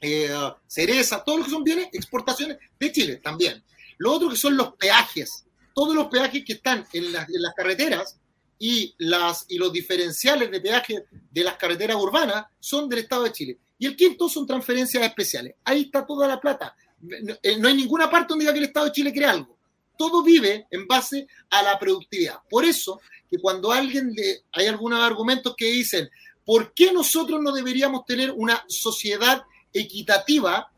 eh, cereza, todos los que son bienes, exportaciones de Chile también. Lo otro que son los peajes, todos los peajes que están en, las carreteras y, las, y los diferenciales de peaje de las carreteras urbanas son del Estado de Chile. Y el quinto son transferencias especiales. Ahí está toda la plata. No, eh, no hay ninguna parte donde diga que el Estado de Chile crea algo todo vive en base a la productividad. Por eso que cuando alguien le, hay algunos argumentos que dicen, ¿por qué nosotros no deberíamos tener una sociedad equitativa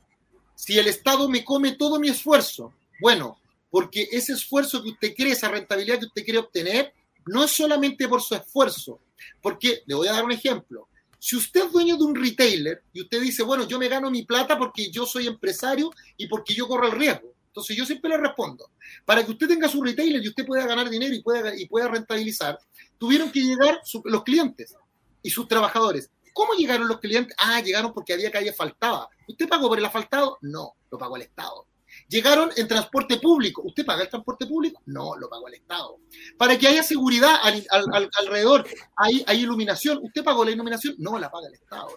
si el Estado me come todo mi esfuerzo? Bueno, porque ese esfuerzo que usted cree, esa rentabilidad que usted quiere obtener, no es solamente por su esfuerzo. Porque, le voy a dar un ejemplo. Si usted es dueño de un retailer y usted dice, bueno, yo me gano mi plata porque yo soy empresario y porque yo corro el riesgo. Entonces yo siempre le respondo, para que usted tenga su retailer y usted pueda ganar dinero y pueda, y pueda rentabilizar, tuvieron que llegar los clientes y sus trabajadores. ¿Cómo llegaron los clientes? Ah, llegaron porque había calle faltaba. ¿Usted pagó por el asfaltado? No, lo pagó el Estado. Llegaron en transporte público. ¿Usted paga el transporte público? No, lo pagó el Estado. Para que haya seguridad alrededor, hay, hay, iluminación. ¿Usted pagó la iluminación? No, la paga el Estado.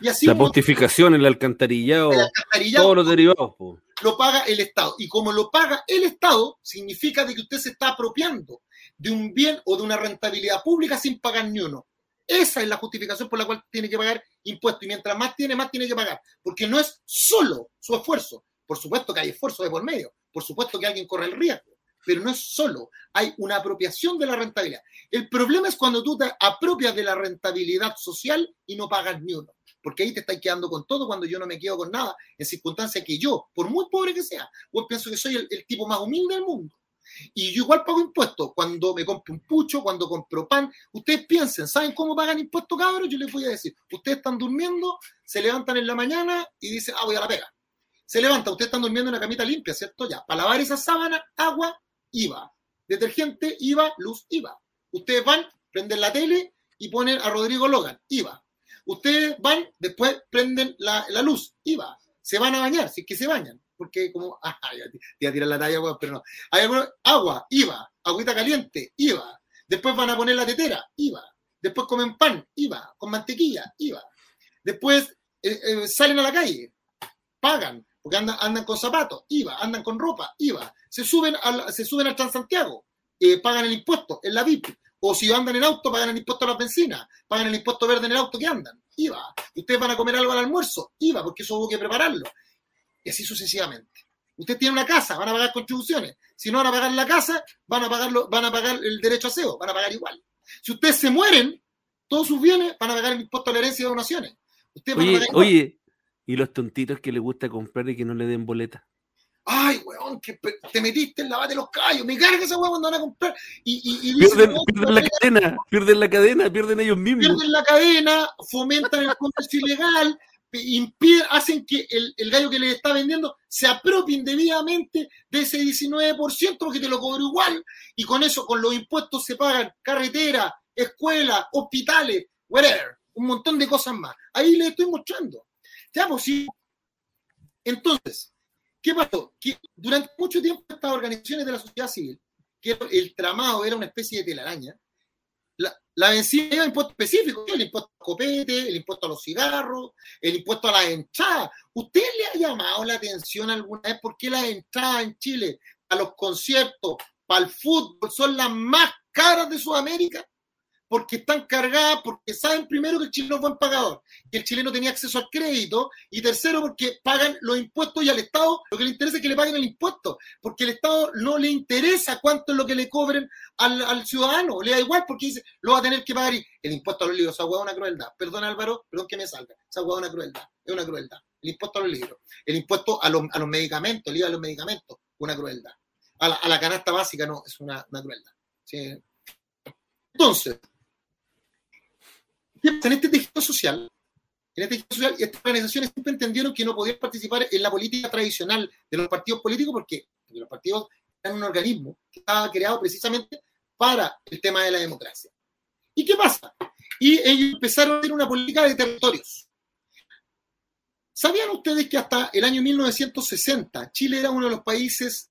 Y así la postificación, el alcantarillado, el alcantarillado todos los derivados. Lo paga el Estado. Y como lo paga el Estado, significa de que usted se está apropiando de un bien o de una rentabilidad pública sin pagar ni uno. Esa es la justificación por la cual tiene que pagar impuestos. Y mientras más tiene, más tiene que pagar. Porque no es solo su esfuerzo, por supuesto que hay esfuerzo de por medio, por supuesto que alguien corre el riesgo, pero no es solo, hay una apropiación de la rentabilidad. El problema es cuando tú te apropias de la rentabilidad social y no pagas ni uno, porque ahí te estás quedando con todo cuando yo no me quedo con nada, en circunstancias que yo, por muy pobre que sea, pues pienso que soy el, tipo más humilde del mundo. Y yo igual pago impuestos cuando me compro un pucho, cuando compro pan. Ustedes piensen, ¿saben cómo pagan impuestos, cabros? Yo les voy a decir. Ustedes están durmiendo, se levantan en la mañana y dicen, ah, voy a la pega. Se levanta, ustedes están durmiendo en una camita limpia, ¿cierto? Ya, para lavar esa sábana, agua, IVA. Detergente, IVA, luz, IVA. Ustedes van, prenden la tele y ponen a Rodrigo Logan, IVA. Ustedes van, después prenden la, luz, IVA. Se van a bañar, si es que se bañan. Porque como, ah, ya, tirar la talla, pero no. Hay agua, IVA. Agüita caliente, IVA. Después van a poner la tetera, IVA. Después comen pan, IVA. Con mantequilla, IVA. Después eh, eh, salen a la calle, pagan, porque andan, andan con zapatos, IVA, andan con ropa, IVA, se suben al, se suben al Transantiago, eh, pagan el impuesto en la VIP, o si andan en auto, pagan el impuesto a la benzina, pagan el impuesto verde en el auto que andan, IVA. Ustedes van a comer algo al almuerzo, IVA, porque eso hubo que prepararlo. Y así sucesivamente. Ustedes tienen una casa, van a pagar contribuciones. Si no van a pagar la casa, van a, pagarlo, van a pagar el derecho a aseo, van a pagar igual. Si ustedes se mueren, todos sus bienes van a pagar el impuesto a la herencia de donaciones. Ustedes oye, oye, y los tontitos que les gusta comprar y que no le den boleta. Ay, weón, que te metiste en la bate de los callos. Me carga esa weón cuando van a comprar. Y, pierden, la cadena, pierden la cadena, pierden ellos mismos. Pierden la cadena, fomentan el comercio ilegal, impiden, hacen que el, el, gallo que les está vendiendo se apropie indebidamente de ese 19% porque te lo cobro igual. Y con eso, con los impuestos se pagan carretera, escuela, hospitales, whatever, un montón de cosas más. Ahí les estoy mostrando. Ya, pues. Entonces, ¿qué pasó? Que durante mucho tiempo estas organizaciones de la sociedad civil, que el tramado era una especie de telaraña, la, la vencía impuestos específicos, el impuesto al copete, el impuesto a los cigarros, el impuesto a la entrada. ¿Usted le ha llamado la atención alguna vez por qué las entradas en Chile a los conciertos, para el fútbol, son las más caras de Sudamérica? Porque están cargadas, porque saben primero que el chileno es buen pagador, que el chileno tenía acceso al crédito, y tercero porque pagan los impuestos y al Estado lo que le interesa es que le paguen el impuesto, porque al Estado no le interesa cuánto es lo que le cobren al, ciudadano, le da igual porque dice, lo va a tener que pagar el impuesto a los libros, esa hueá es una crueldad. Perdón Álvaro, perdón que me salga, esa hueá es una crueldad, es una crueldad. El impuesto a los libros, el impuesto a los, medicamentos, el IVA a los medicamentos, una crueldad. A la, canasta básica no, es una, crueldad. Entonces, en este tejido social, en este tejido social, estas organizaciones siempre entendieron que no podían participar en la política tradicional de los partidos políticos porque, los partidos eran un organismo que estaba creado precisamente para el tema de la democracia. ¿Y qué pasa? Y ellos empezaron a hacer una política de territorios. ¿Sabían ustedes que hasta el año 1960 Chile era uno de los países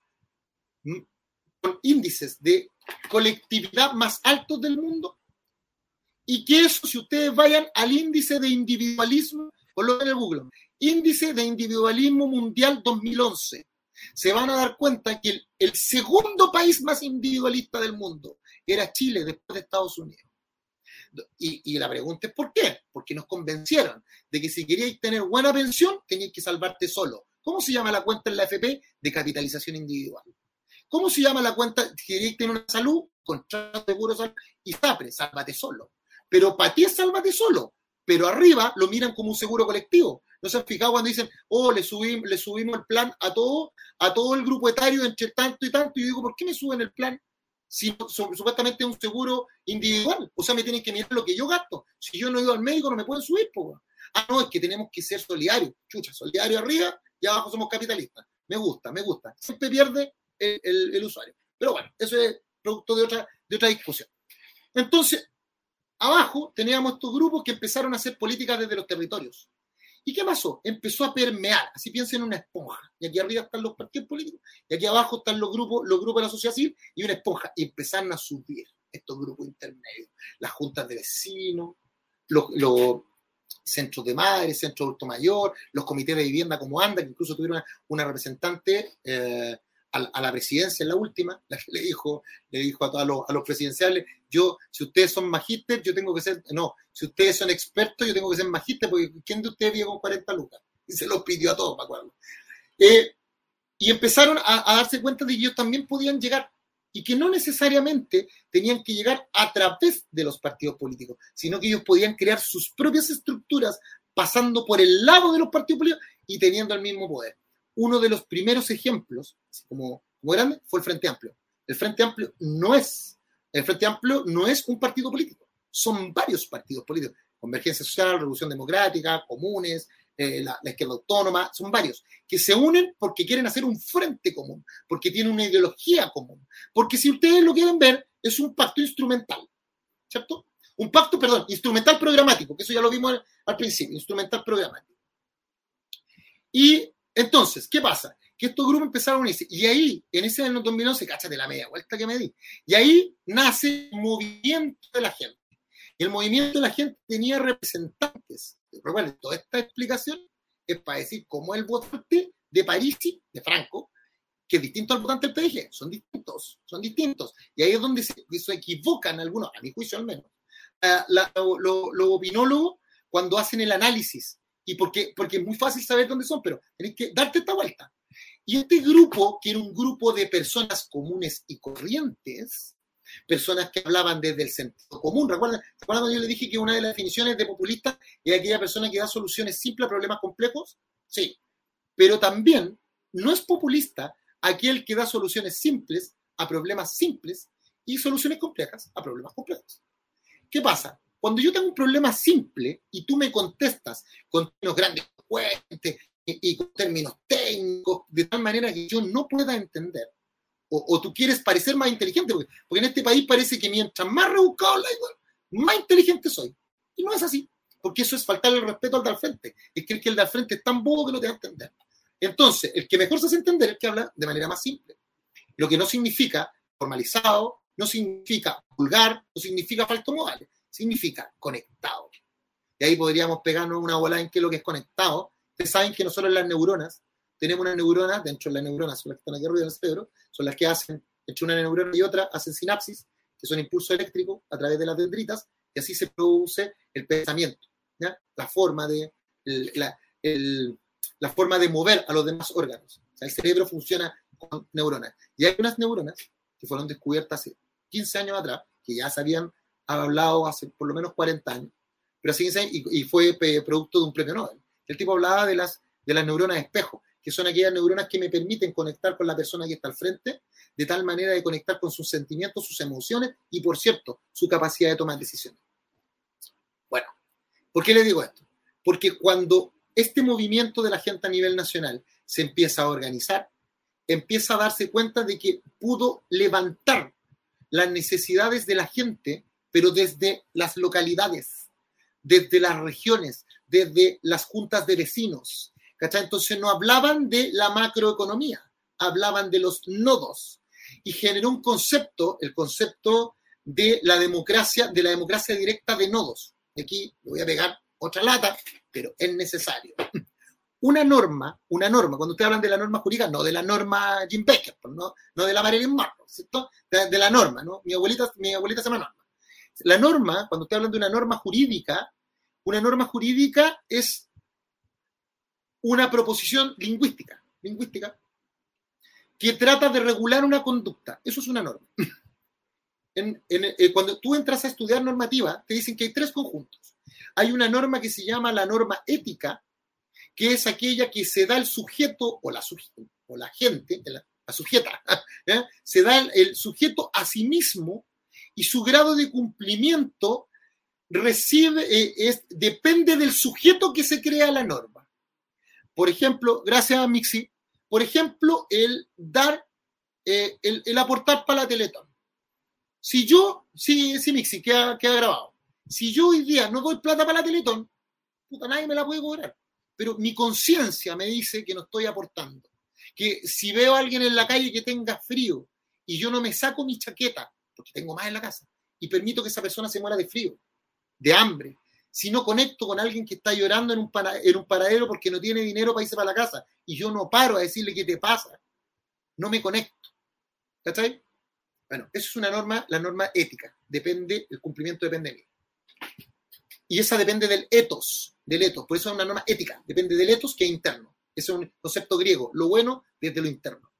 con índices de colectividad más altos del mundo? Y que eso, si ustedes vayan al índice de individualismo, coloquen en el Google, índice de individualismo mundial 2011, se van a dar cuenta que el, segundo país más individualista del mundo era Chile después de Estados Unidos. Y, la pregunta es ¿por qué? Porque nos convencieron de que si queríais tener buena pensión, teníais que salvarte solo. ¿Cómo se llama la cuenta en la FP? De capitalización individual. ¿Cómo se llama la cuenta si queréis tener una salud? Contrato de seguro salud y SAPRE, sálvate solo. Pero para ti es sálvate solo. Pero arriba lo miran como un seguro colectivo. ¿No se han fijado cuando dicen, oh, le subimos, el plan a todo, a todo el grupo etario entre tanto y tanto? Y yo digo, ¿por qué me suben el plan? Si supuestamente es un seguro individual. O sea, me tienen que mirar lo que yo gasto. Si yo no he ido al médico, no me pueden subir, pues. Ah, no, es que tenemos que ser solidarios. Chucha, solidario arriba y abajo somos capitalistas. Me gusta, me gusta. Siempre pierde el, el usuario. Pero bueno, eso es producto de otra, de otra discusión. Entonces, Abajo teníamos estos grupos que empezaron a hacer políticas desde los territorios. ¿Y qué pasó? Empezó a permear, así piensen en una esponja. Y aquí arriba están los partidos políticos, y aquí abajo están los grupos, los grupos de la sociedad civil, y una esponja. Y empezaron a subir estos grupos intermedios, las juntas de vecinos, los, centros de madres, centros de adulto mayor, los comités de vivienda como ANDA, que incluso tuvieron una, representante eh, a, la presidencia en la última, le dijo, le dijo a, todos los, a los presidenciales, yo, si ustedes son magíster, yo tengo que ser, no, si ustedes son expertos, yo tengo que ser magíster, porque ¿quién de ustedes vive con 40 lucas? Y se los pidió a todos, me acuerdo. Eh, y empezaron a, darse cuenta de que ellos también podían llegar, y que no necesariamente tenían que llegar a través de los partidos políticos, sino que ellos podían crear sus propias estructuras pasando por el lado de los partidos políticos y teniendo el mismo poder. Uno de los primeros ejemplos, como, como grande, fue el Frente Amplio. El Frente Amplio no es, el Frente Amplio no es un partido político, son varios partidos políticos. Convergencia Social, Revolución Democrática, Comunes, eh, la, izquierda autónoma, son varios, que se unen porque quieren hacer un frente común, porque tienen una ideología común. Porque si ustedes lo quieren ver, es un pacto instrumental, ¿cierto? Un pacto, perdón, instrumental programático, que eso ya lo vimos al, principio, instrumental programático. Y entonces, ¿qué pasa? Que estos grupos empezaron a unirse. Y ahí, en ese año 2011, cáchate la media vuelta que me di. Y ahí nace el movimiento de la gente. Y el movimiento de la gente tenía representantes recuerden, toda esta explicación es para decir cómo el votante de Parisi, de Franco, que es distinto al votante del PDG, son distintos, son distintos. Y ahí es donde se, equivocan algunos, a mi juicio al menos, los opinólogos cuando hacen el análisis. Y porque, porque es muy fácil saber dónde son, pero tenés que darte esta vuelta. Y este grupo, que era un grupo de personas comunes y corrientes, personas que hablaban desde el sentido común. ¿Recuerdan? cuando yo le dije que una de las definiciones de populista es aquella persona que da soluciones simples a problemas complejos? Sí. Pero también no es populista aquel que da soluciones simples a problemas simples y soluciones complejas a problemas complejos. ¿Qué pasa? Cuando yo tengo un problema simple y tú me contestas con términos grandes y, y con términos técnicos, de tal manera que yo no pueda entender, o, tú quieres parecer más inteligente, porque, en este país parece que mientras más rebuscado la más inteligente soy. Y no es así, porque eso es faltarle el respeto al de al frente. Es que el que el de al frente es tan bobo que no te va a entender. Entonces, el que mejor se hace entender es el que habla de manera más simple. Lo que no significa formalizado, no significa vulgar, no significa falto modales, significa conectado. Y ahí podríamos pegarnos una bola en qué es lo que es conectado. Ustedes saben que nosotros las neuronas tenemos una neurona, dentro de las neuronas son las que están aquí arriba del cerebro, son las que hacen, entre una neurona y otra, hacen sinapsis, que son impulsos eléctricos a través de las dendritas, y así se produce el pensamiento, ¿ya? La forma de, la, la forma de mover a los demás órganos. O sea, el cerebro funciona con neuronas. Y hay unas neuronas que fueron descubiertas hace 15 años atrás, que ya se habían hablado hace por lo menos 40 años, pero así y, y fue producto de un premio Nobel. El tipo hablaba de las, de las neuronas espejo, que son aquellas neuronas que me permiten conectar con la persona que está al frente, de tal manera de conectar con sus sentimientos, sus emociones y, por cierto, su capacidad de tomar decisiones. Bueno, ¿por qué le digo esto? Porque cuando este movimiento de la gente a nivel nacional se empieza a organizar, empieza a darse cuenta de que pudo levantar las necesidades de la gente, pero desde las localidades, desde las regiones, desde las juntas de vecinos, entonces no hablaban de la macroeconomía, hablaban de los nodos y generó un concepto, el concepto de la democracia, de la democracia directa de nodos. Aquí voy a pegar otra lata, pero es necesario. Una norma, una norma, cuando ustedes hablan de la norma jurídica, no de la norma Jim Becker, pues, no, no de la Marilyn Monroe, ¿cierto? De, la norma, ¿no? Mi abuelita, mi abuelita se llama norma. La norma, cuando ustedes hablan de una norma jurídica, una norma jurídica es una proposición lingüística, lingüística que trata de regular una conducta. Eso es una norma. Eh, cuando tú entras a estudiar normativa, te dicen que hay tres conjuntos. Hay una norma que se llama la norma ética, que es aquella que se da el sujeto o la, o la gente, la, sujeta, ¿eh? se da el, sujeto a sí mismo y su grado de cumplimiento recibe, eh, depende del sujeto que se crea la norma. Por ejemplo, gracias a Mixi, por ejemplo, el dar, eh, el, aportar para la Teletón. Si yo, sí, sí, Mixi, que ha, grabado. Si yo hoy día no doy plata para la Teletón, puta, nadie me la puede cobrar. Pero mi conciencia me dice que no estoy aportando. Que si veo a alguien en la calle que tenga frío y yo no me saco mi chaqueta, porque tengo más en la casa, y permito que esa persona se muera de frío, de hambre, si no conecto con alguien que está llorando en un, en un paradero porque no tiene dinero para irse para la casa y yo no paro a decirle qué te pasa, no me conecto. ¿Cachai? Bueno, eso es una norma, la norma ética. Depende, el cumplimiento depende de mí. Y esa depende del etos, del etos. Por eso es una norma ética. Depende del etos que es interno. Ese es un concepto griego. Lo bueno desde lo interno.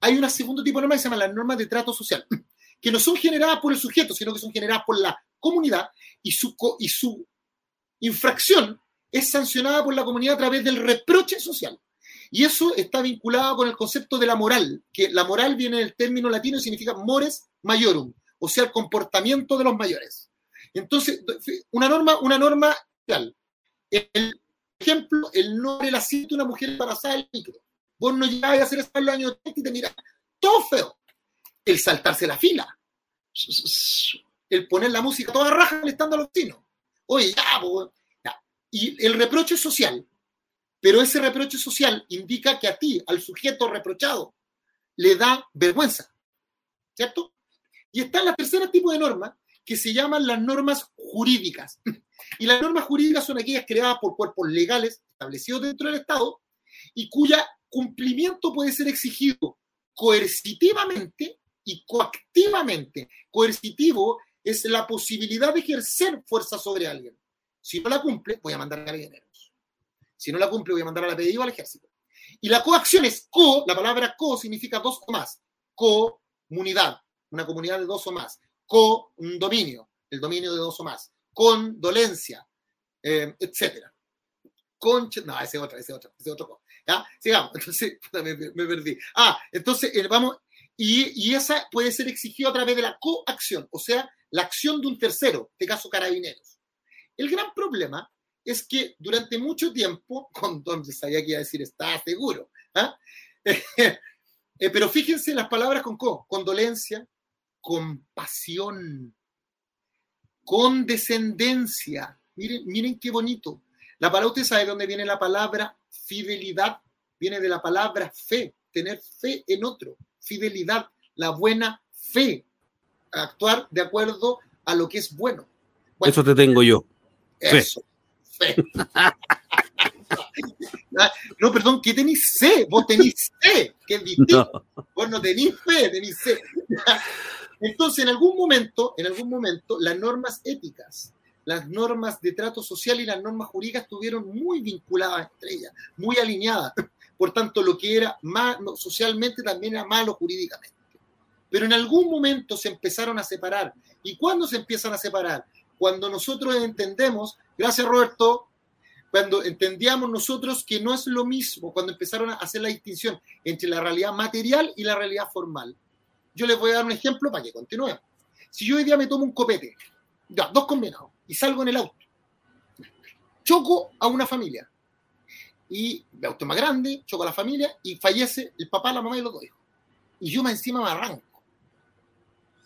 Hay un segundo tipo de norma que se llama la norma de trato social. que no son generadas por el sujeto, sino que son generadas por la comunidad y su, y su infracción es sancionada por la comunidad a través del reproche social. Y eso está vinculado con el concepto de la moral, que la moral viene del término latino y significa mores majorum, o sea, el comportamiento de los mayores. Entonces, una norma, una norma real. El ejemplo, el no el asiento de una mujer embarazada el micro. Vos no llegabas a hacer eso en los años 80 y te miras todo feo. El saltarse la fila. El poner la música toda raja molestando a los vecinos. Oye, ya, Y el reproche social. Pero ese reproche social indica que a ti, al sujeto reprochado, le da vergüenza. ¿Cierto? Y está la tercera tipo de norma que se llaman las normas jurídicas. Y las normas jurídicas son aquellas creadas por cuerpos legales establecidos dentro del Estado y cuya cumplimiento puede ser exigido coercitivamente y coactivamente. Coercitivo es la posibilidad de ejercer fuerza sobre alguien. Si no la cumple, voy a mandar a carabineros. Si no la cumple, voy a mandar a la PDI o al ejército. Y la coacción es co, la palabra co significa dos o más. Comunidad, una comunidad de dos o más. Co, un dominio, el dominio de dos o más. Con dolencia, eh, etcétera. Con, no, ese es otro, ese es otro, ese es otro. ¿Ya? Sigamos, entonces, me, me perdí. Ah, entonces, vamos, y, esa puede ser exigida a través de la coacción, o sea, la acción de un tercero, de este caso carabineros. El gran problema es que durante mucho tiempo, con donde sabía que iba a decir está seguro, ¿ah? eh, pero fíjense las palabras con co, condolencia, compasión, condescendencia. Miren, miren qué bonito. La palabra, usted sabe de dónde viene la palabra fidelidad, viene de la palabra fe, tener fe en otro, fidelidad, la buena fe, actuar de acuerdo a lo que es bueno. eso te tengo yo. Eso, fe. no, perdón, ¿qué tenéis fe? Vos tenéis fe, que es distinto. Vos no tenéis fe, tenéis fe. Entonces, en algún momento, en algún momento, las normas éticas, las normas de trato social y las normas jurídicas estuvieron muy vinculadas entre ellas, muy alineadas. Por tanto, lo que era malo socialmente también era malo jurídicamente. Pero en algún momento se empezaron a separar. ¿Y cuándo se empiezan a separar? Cuando nosotros entendemos, gracias Roberto, cuando entendíamos nosotros que no es lo mismo, cuando empezaron a hacer la distinción entre la realidad material y la realidad formal. Yo les voy a dar un ejemplo para que continúen. Si yo hoy día me tomo un copete, ya, dos combinados, y salgo en el auto, choco a una familia, y el auto más grande, choco a la familia, y fallece el papá, la mamá y los dos hijos. Y yo me encima me arranco.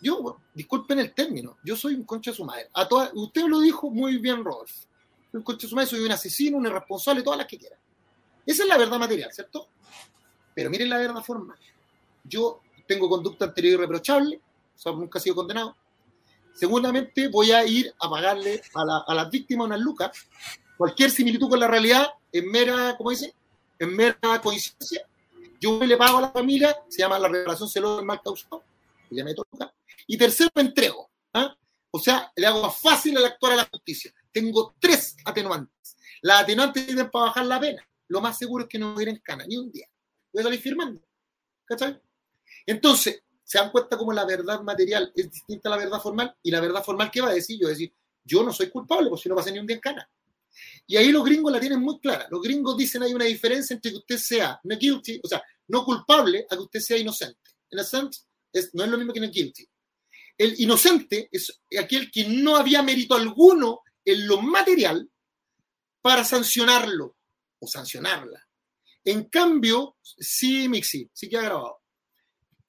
Yo, disculpen el término, yo soy un concha de su madre. A toda, usted lo dijo muy bien, Rodolfo. Soy un concha de su madre, soy un asesino, un irresponsable, todas las que quiera. Esa es la verdad material, ¿cierto? Pero miren la verdad formal. Yo tengo conducta anterior irreprochable, o sea, nunca he sido condenado. Seguramente voy a ir a pagarle a, las víctimas unas lucas. Cualquier similitud con la realidad es mera, ¿cómo dice? Es mera coincidencia. Yo le pago a la familia, se llama la reparación celosa del mal causado, ya lucas. Y tercero, me entrego. ¿ah? O sea, le hago más fácil el actuar a la justicia. Tengo tres atenuantes. Las atenuantes sirven para bajar la pena. Lo más seguro es que no me en cana ni un día. Voy a salir firmando. ¿Cachai? Entonces, se dan cuenta cómo la verdad material es distinta a la verdad formal y la verdad formal, ¿qué va a decir? Yo decir, yo no soy culpable, porque si no pasé ni un día en cana. Y ahí los gringos la tienen muy clara. Los gringos dicen hay una diferencia entre que usted sea no guilty, o sea, no culpable, a que usted sea inocente. Innocent es, no es lo mismo que no guilty. El inocente es aquel que no había mérito alguno en lo material para sancionarlo o sancionarla. En cambio, sí, Mixi, sí que ha grabado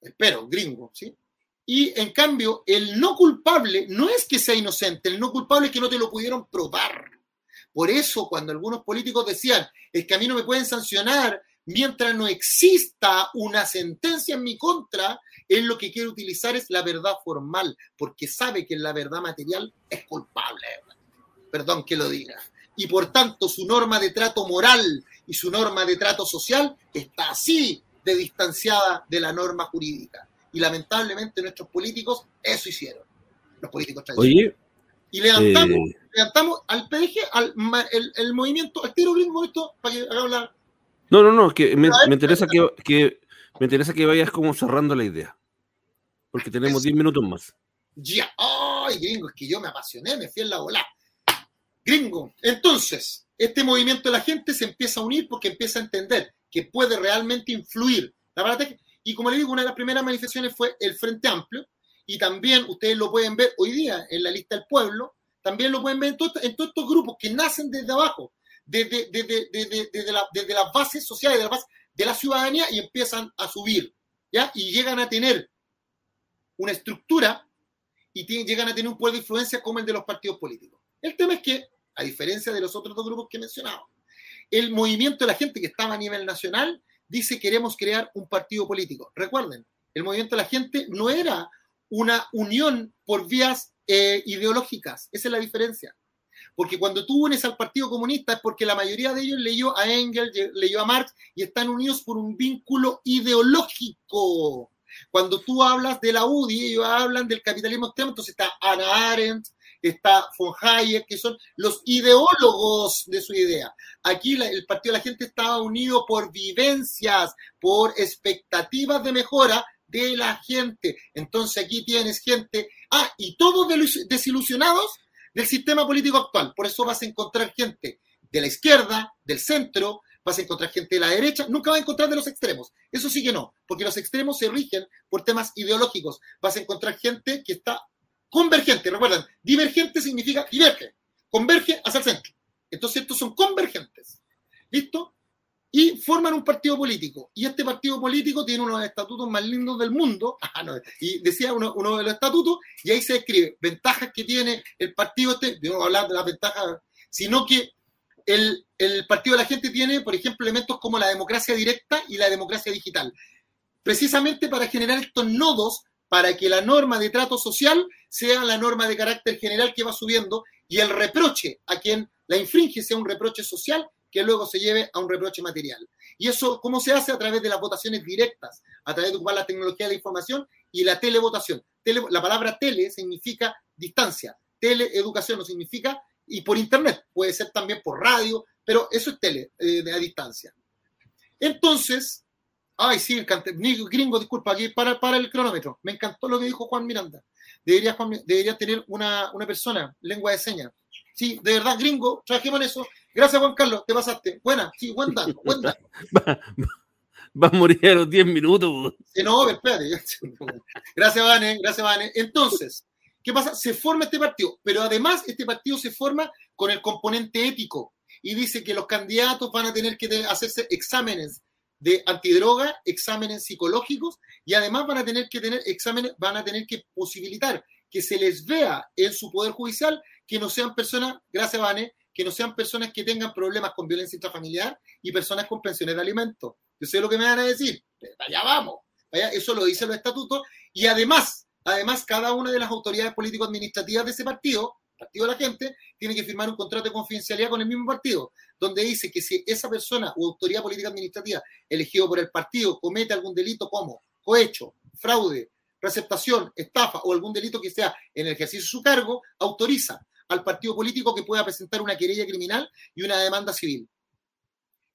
espero, gringo, ¿sí? Y en cambio, el no culpable no es que sea inocente, el no culpable es que no te lo pudieron probar. Por eso, cuando algunos políticos decían, es que a mí no me pueden sancionar mientras no exista una sentencia en mi contra, él lo que quiere utilizar es la verdad formal, porque sabe que la verdad material es culpable. Perdón que lo diga. Y por tanto, su norma de trato moral y su norma de trato social está así, de distanciada de la norma jurídica. Y lamentablemente nuestros políticos eso hicieron, los políticos tradicionales. Oye, y levantamos, eh, levantamos al PDG, al el, movimiento, al tiro gringo esto, para que hagamos la... No, no, no, que me, interesa que, me interesa que vayas como cerrando la idea. porque tenemos 10 minutos más. Ya, ay, gringo, es que yo me apasioné, me fui en la bola. Gringo, entonces, este movimiento de la gente se empieza a unir porque empieza a entender que puede realmente influir. La verdad es que, y como le digo, una de las primeras manifestaciones fue el Frente Amplio, y también ustedes lo pueden ver hoy día en la lista del pueblo, también lo pueden ver en, todos estos grupos que nacen desde abajo, desde, desde, la, las bases sociales, de la, base, de la ciudadanía y empiezan a subir, ¿ya? Y llegan a tener una estructura y llegan a tener un poder de influencia como el de los partidos políticos. El tema es que, a diferencia de los otros dos grupos que he mencionado, el movimiento de la gente que estaba a nivel nacional dice queremos crear un partido político. Recuerden, el movimiento de la gente no era una unión por vías eh, ideológicas. Esa es la diferencia. Porque cuando tú unes al Partido Comunista es porque la mayoría de ellos leyó a Engels, leyó a Marx y están unidos por un vínculo ideológico. Cuando tú hablas de la UDI, ellos hablan del capitalismo extremo, entonces está Anna Arendt, está von Hayek, que son los ideólogos de su idea. Aquí el Partido de la Gente estaba unido por vivencias, por expectativas de mejora de la gente. Entonces aquí tienes gente, ah, y todos desilusionados del sistema político actual. Por eso vas a encontrar gente de la izquierda, del centro, vas a encontrar gente de la derecha, nunca vas a encontrar de los extremos. Eso sí que no, porque los extremos se rigen por temas ideológicos. Vas a encontrar gente que está convergente. Recuerden, divergente significa diverge, converge hacia el centro. Entonces estos son convergentes. ¿Listo? Y forman un partido político. Y este partido político tiene uno de los estatutos más lindos del mundo. Ah, y decía uno, de los estatutos, y ahí se escribe ventajas que tiene el partido este, no a hablar de las ventajas, sino que el, el partido de la gente tiene, por ejemplo, elementos como la democracia directa y la democracia digital. Precisamente para generar estos nodos para que la norma de trato social sea la norma de carácter general que va subiendo y el reproche a quien la infringe sea un reproche social que luego se lleve a un reproche material. Y eso, ¿cómo se hace? A través de las votaciones directas, a través de ocupar la tecnología de la información y la televotación. la palabra tele significa distancia, teleeducación no significa, y por internet, puede ser también por radio, pero eso es tele, eh, a distancia. Entonces, ay, sí, el gringo, disculpa, aquí para, para el cronómetro. Me encantó lo que dijo Juan Miranda. Debería, debería tener una, una persona, lengua de señas. Sí, de verdad, gringo, trabajemos en eso Gracias, Juan Carlos, te pasaste. Buena, sí, buen dato, buen Va, a morir a los 10 minutos. no, espérate. Gracias, Vane, gracias, Vane. Entonces, ¿qué pasa? Se forma este partido, pero además este partido se forma con el componente ético y dice que los candidatos van a tener que hacerse exámenes de antidroga, exámenes psicológicos y además van a tener que tener exámenes, van a tener que posibilitar que se les vea en su poder judicial que no sean personas, gracias Vane, que no sean personas que tengan problemas con violencia intrafamiliar y personas con pensiones de alimentos. Yo sé lo que me van a decir, allá vamos, eso lo dice los estatutos, y además, además, cada una de las autoridades político-administrativas de ese partido, Partido de la Gente, tiene que firmar un contrato de confidencialidad con el mismo partido, donde dice que si esa persona o autoridad política administrativa elegido por el partido comete algún delito como cohecho, fraude, receptación, estafa o algún delito que sea en el ejercicio de su cargo, autoriza al partido político que pueda presentar una querella criminal y una demanda civil.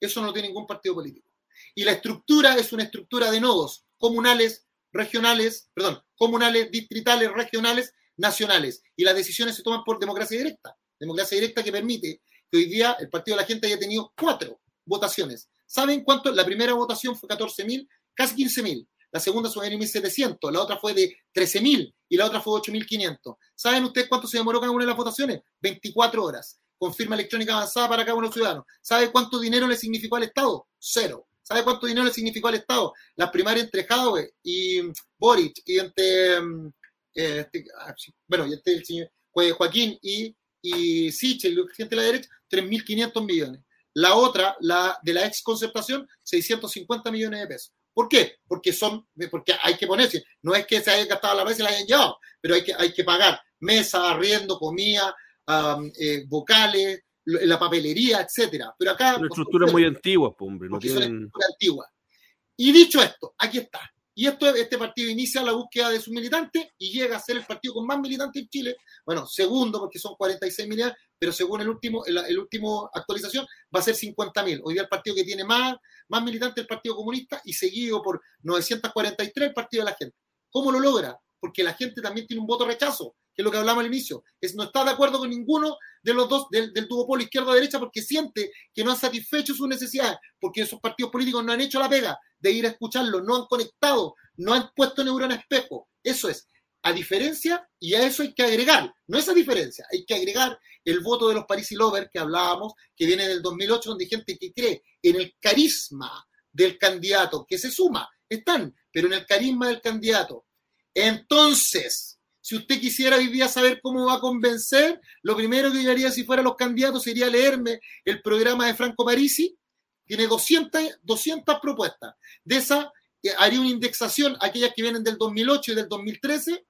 Eso no tiene ningún partido político. Y la estructura es una estructura de nodos comunales, regionales, perdón, comunales, distritales, regionales, nacionales. Y las decisiones se toman por democracia directa. Democracia directa que permite que hoy día el Partido de la Gente haya tenido cuatro votaciones. ¿Saben cuánto? La primera votación fue 14.000, casi 15.000 la segunda fue de 1.700, la otra fue de 13.000 y la otra fue 8.500. ¿Saben ustedes cuánto se demoró cada una de las votaciones? 24 horas. Confirma electrónica avanzada para cada uno de los ciudadanos. ¿Sabe cuánto dinero le significó al Estado? Cero. ¿Sabe cuánto dinero le significó al Estado? Las primarias entre Jadwe y Boric y entre, mm, eh, este, ah, bueno, y este el señor Joaquín y, y Sichel, gente de la derecha, 3.500 millones. La otra, la de la ex concertación, 650 millones de pesos. ¿Por qué? Porque son, porque hay que ponerse, no es que se haya gastado la vez y la hayan llevado, pero hay que, hay que pagar mesa, arriendo, comida, eh, vocales, la papelería, etcétera. Pero acá. Una estructura muy antigua, pues, hombre. No tienen... antigua. Y dicho esto, aquí está. Y esto, este partido inicia la búsqueda de sus militantes y llega a ser el partido con más militantes en Chile. Bueno, segundo, porque son 46 millones, pero según el último, el, último actualización, va a ser 50 mil. Hoy día el partido que tiene más, más militantes es el Partido Comunista y seguido por 943 el Partido de la Gente. ¿Cómo lo logra? Porque la gente también tiene un voto rechazo, que es lo que hablamos al inicio. Es, no está de acuerdo con ninguno de los dos del, del duopolio izquierda-derecha porque siente que no han satisfecho sus necesidades, porque esos partidos políticos no han hecho la pega de ir a escucharlo, no han conectado, no han puesto neurona espejo. Eso es. A diferencia, y a eso hay que agregar, no esa diferencia, hay que agregar el voto de los Parisi Lover que hablábamos, que viene del 2008, donde hay gente que cree en el carisma del candidato, que se suma, están, pero en el carisma del candidato. Entonces, si usted quisiera hoy saber cómo va a convencer, lo primero que yo haría si fuera los candidatos sería leerme el programa de Franco Parisi. Tiene 200, 200 propuestas. De esas eh, haría una indexación, aquellas que vienen del 2008 y del 2013.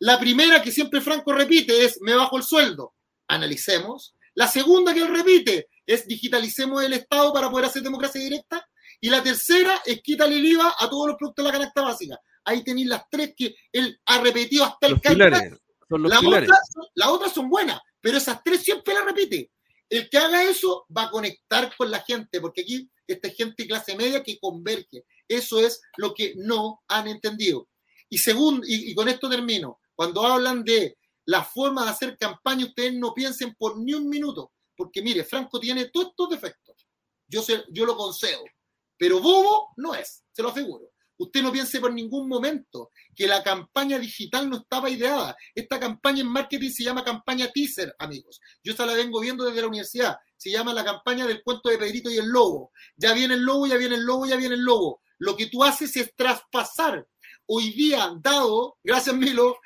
La primera que siempre Franco repite es me bajo el sueldo. Analicemos. La segunda que él repite es digitalicemos el Estado para poder hacer democracia directa. Y la tercera es quítale el IVA a todos los productos de la canasta básica. Ahí tenéis las tres que él ha repetido hasta el candidato. Las otras, la otras son buenas, pero esas tres siempre las repite. El que haga eso va a conectar con la gente, porque aquí esta gente clase media que converge. Eso es lo que no han entendido. Y, segundo, y, con esto termino, cuando hablan de la forma de hacer campaña, ustedes no piensen por ni un minuto, porque mire, Franco tiene todos estos defectos. Yo, sé, yo lo concedo, pero bobo no es, se lo aseguro. Usted no piense por ningún momento que la campaña digital no estaba ideada. Esta campaña en marketing se llama campaña teaser, amigos. Yo esta la vengo viendo desde la universidad. Se llama la campaña del cuento de Pedrito y el lobo. Ya viene el lobo, ya viene el lobo, ya viene el lobo. Lo que tú haces es traspasar. Hoy día, dado, gracias Milo,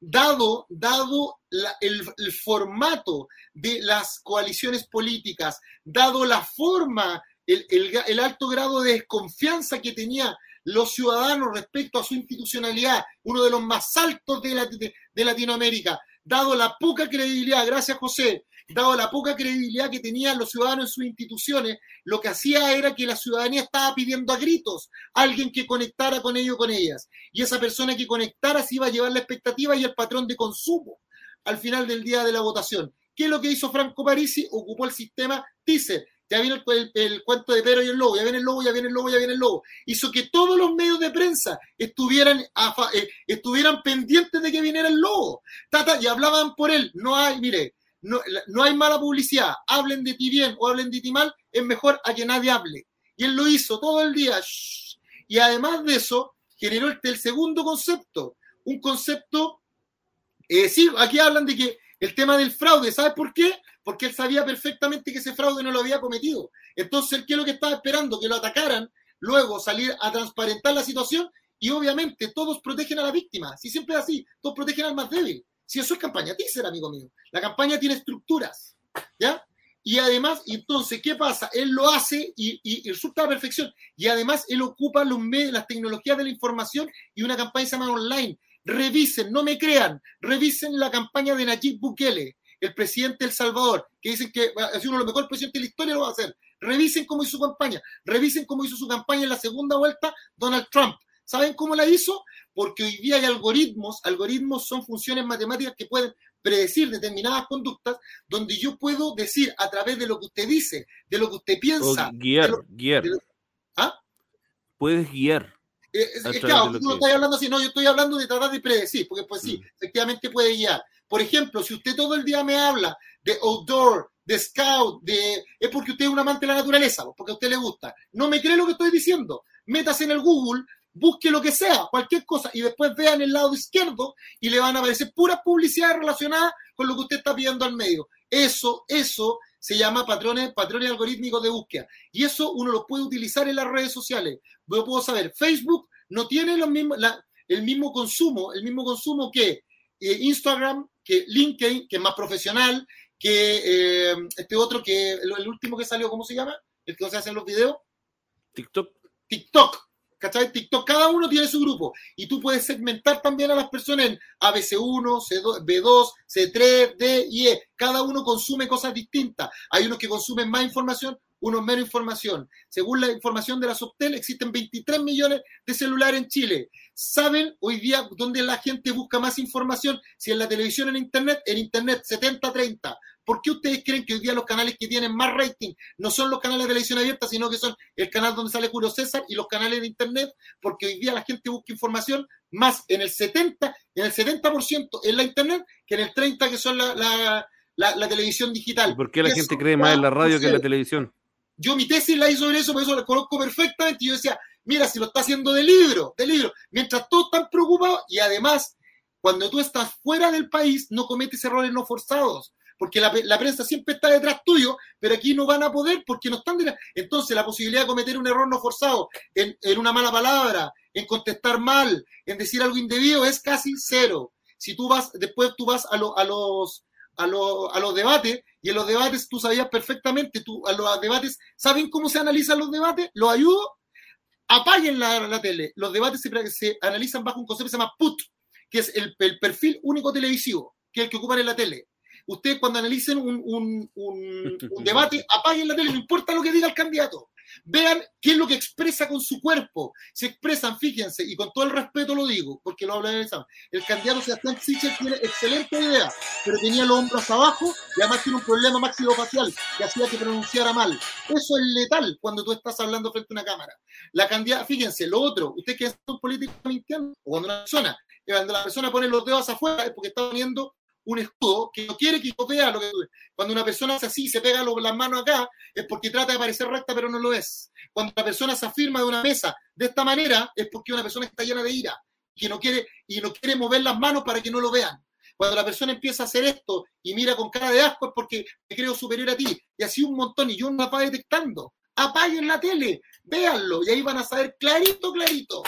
dado, dado el, formato de las coaliciones políticas, dado la forma, el, alto grado de desconfianza que tenía los ciudadanos respecto a su institucionalidad, uno de los más altos de, Latinoamérica, dado la poca credibilidad, gracias José, dado la poca credibilidad que tenían los ciudadanos en sus instituciones, lo que hacía era que la ciudadanía estaba pidiendo a gritos a alguien que conectara con ellos, con ellas. Y esa persona que conectara se iba a llevar la expectativa y el patrón de consumo al final del día de la votación. ¿Qué es lo que hizo Franco Parisi? Ocupó el sistema teaser ya viene el, cuento de Pedro y el lobo, ya viene el lobo, ya viene el lobo, ya viene el lobo. Hizo que todos los medios de prensa estuvieran, eh, estuvieran pendientes de que viniera el lobo. Tata, y hablaban por él. No hay, mire, no, no hay mala publicidad. Hablen de ti bien o hablen de ti mal, es mejor a que nadie hable. Y él lo hizo todo el día. Y además de eso, generó el, segundo concepto. Un concepto, eh, sí, aquí hablan de que el tema del fraude, ¿sabes por qué? Porque él sabía perfectamente que ese fraude no lo había cometido. Entonces, ¿qué es lo que estaba esperando? Que lo atacaran, luego salir a transparentar la situación y obviamente todos protegen a la víctima. Si siempre es así, todos protegen al más débil. Si eso es campaña teaser, amigo mío. La campaña tiene estructuras, ¿ya? Y además, entonces, ¿qué pasa? Él lo hace y, y, resulta a perfección. Y además, él ocupa los medios, las tecnologías de la información y una campaña se llama online. Revisen, no me crean, revisen la campaña de Nayib Bukele el presidente El Salvador, que dicen que ha sido uno de los mejores presidentes de la historia, lo va a hacer. Revisen cómo hizo su campaña. Revisen cómo hizo su campaña en la segunda vuelta Donald Trump. ¿Saben cómo la hizo? Porque hoy día hay algoritmos, algoritmos son funciones matemáticas que pueden predecir determinadas conductas, donde yo puedo decir a través de lo que usted dice, de lo que usted piensa. guiar, guiar. ¿Ah? Puedes guiar. Eh, es, claro, tú no estás hablando así, no, yo estoy hablando de tratar de predecir, porque pues sí, mm. efectivamente puede guiar. Por ejemplo, si usted todo el día me habla de outdoor, de scout, de es porque usted es un amante de la naturaleza, porque a usted le gusta. No me cree lo que estoy diciendo. Métase en el Google, busque lo que sea, cualquier cosa, y después vea en el lado izquierdo y le van a aparecer puras publicidades relacionadas con lo que usted está pidiendo al medio. Eso, eso se llama patrones, patrones algorítmicos de búsqueda. Y eso uno lo puede utilizar en las redes sociales. Yo puedo saber, Facebook no tiene el mismo consumo, el mismo consumo que eh, Instagram, que LinkedIn, que es más profesional, que eh, este otro que el, último que salió, ¿cómo se llama? El que se hacen los videos. TikTok. TikTok. ¿Cachai? TikTok, cada uno tiene su grupo y tú puedes segmentar también a las personas en ABC1, C2, B2, C3, D y E. Cada uno consume cosas distintas. Hay unos que consumen más información, unos menos información. Según la información de la Subtel, existen 23 millones de celulares en Chile. ¿Saben hoy día dónde la gente busca más información? Si en la televisión en Internet, en Internet 70-30. ¿Por qué ustedes creen que hoy día los canales que tienen más rating no son los canales de televisión abierta, sino que son el canal donde sale Julio César y los canales de Internet? Porque hoy día la gente busca información más en el 70, en el 70% en la Internet que en el 30% que son la, televisión digital. ¿Por qué la gente cree más en la radio que en la televisión? Yo mi tesis la hice sobre eso, por eso la conozco perfectamente. Y yo decía, mira, si lo está haciendo de libro, de libro, mientras todos están preocupados y además, cuando tú estás fuera del país, no cometes errores no forzados porque la, prensa siempre está detrás tuyo, pero aquí no van a poder porque no están detrás. Entonces, la posibilidad de cometer un error no forzado en, una mala palabra, en contestar mal, en decir algo indebido, es casi cero. Si tú vas, después tú vas a, a los a, los debates y en los debates tú sabías perfectamente, tú, a los debates, ¿saben cómo se analizan los debates? ¿Los ayudo? Apaguen la, tele. Los debates se, se, analizan bajo un concepto que se llama PUT, que es el, el perfil único televisivo, que es el que ocupan en la tele ustedes cuando analicen un, debate, apaguen la tele, no importa lo que diga el candidato. Vean qué es lo que expresa con su cuerpo. Se expresan, fíjense, y con todo el respeto lo digo, porque lo habla de El candidato Sebastián Sichel tiene excelente idea, pero tenía los hombros abajo y además tiene un problema facial que hacía que pronunciara mal. Eso es letal cuando tú estás hablando frente a una cámara. La candidata, fíjense, lo otro, usted que es un político mintiendo, o cuando una persona, cuando la persona pone los dedos afuera es porque está poniendo un escudo que no quiere que yo vea lo que Cuando una persona hace así, se pega las manos acá, es porque trata de parecer recta, pero no lo es. Cuando la persona se afirma de una mesa de esta manera, es porque una persona está llena de ira que no quiere, y no quiere mover las manos para que no lo vean. Cuando la persona empieza a hacer esto y mira con cara de asco es porque me creo superior a ti. Y así un montón, y yo no la va detectando. Apaguen la tele, véanlo, y ahí van a saber clarito, clarito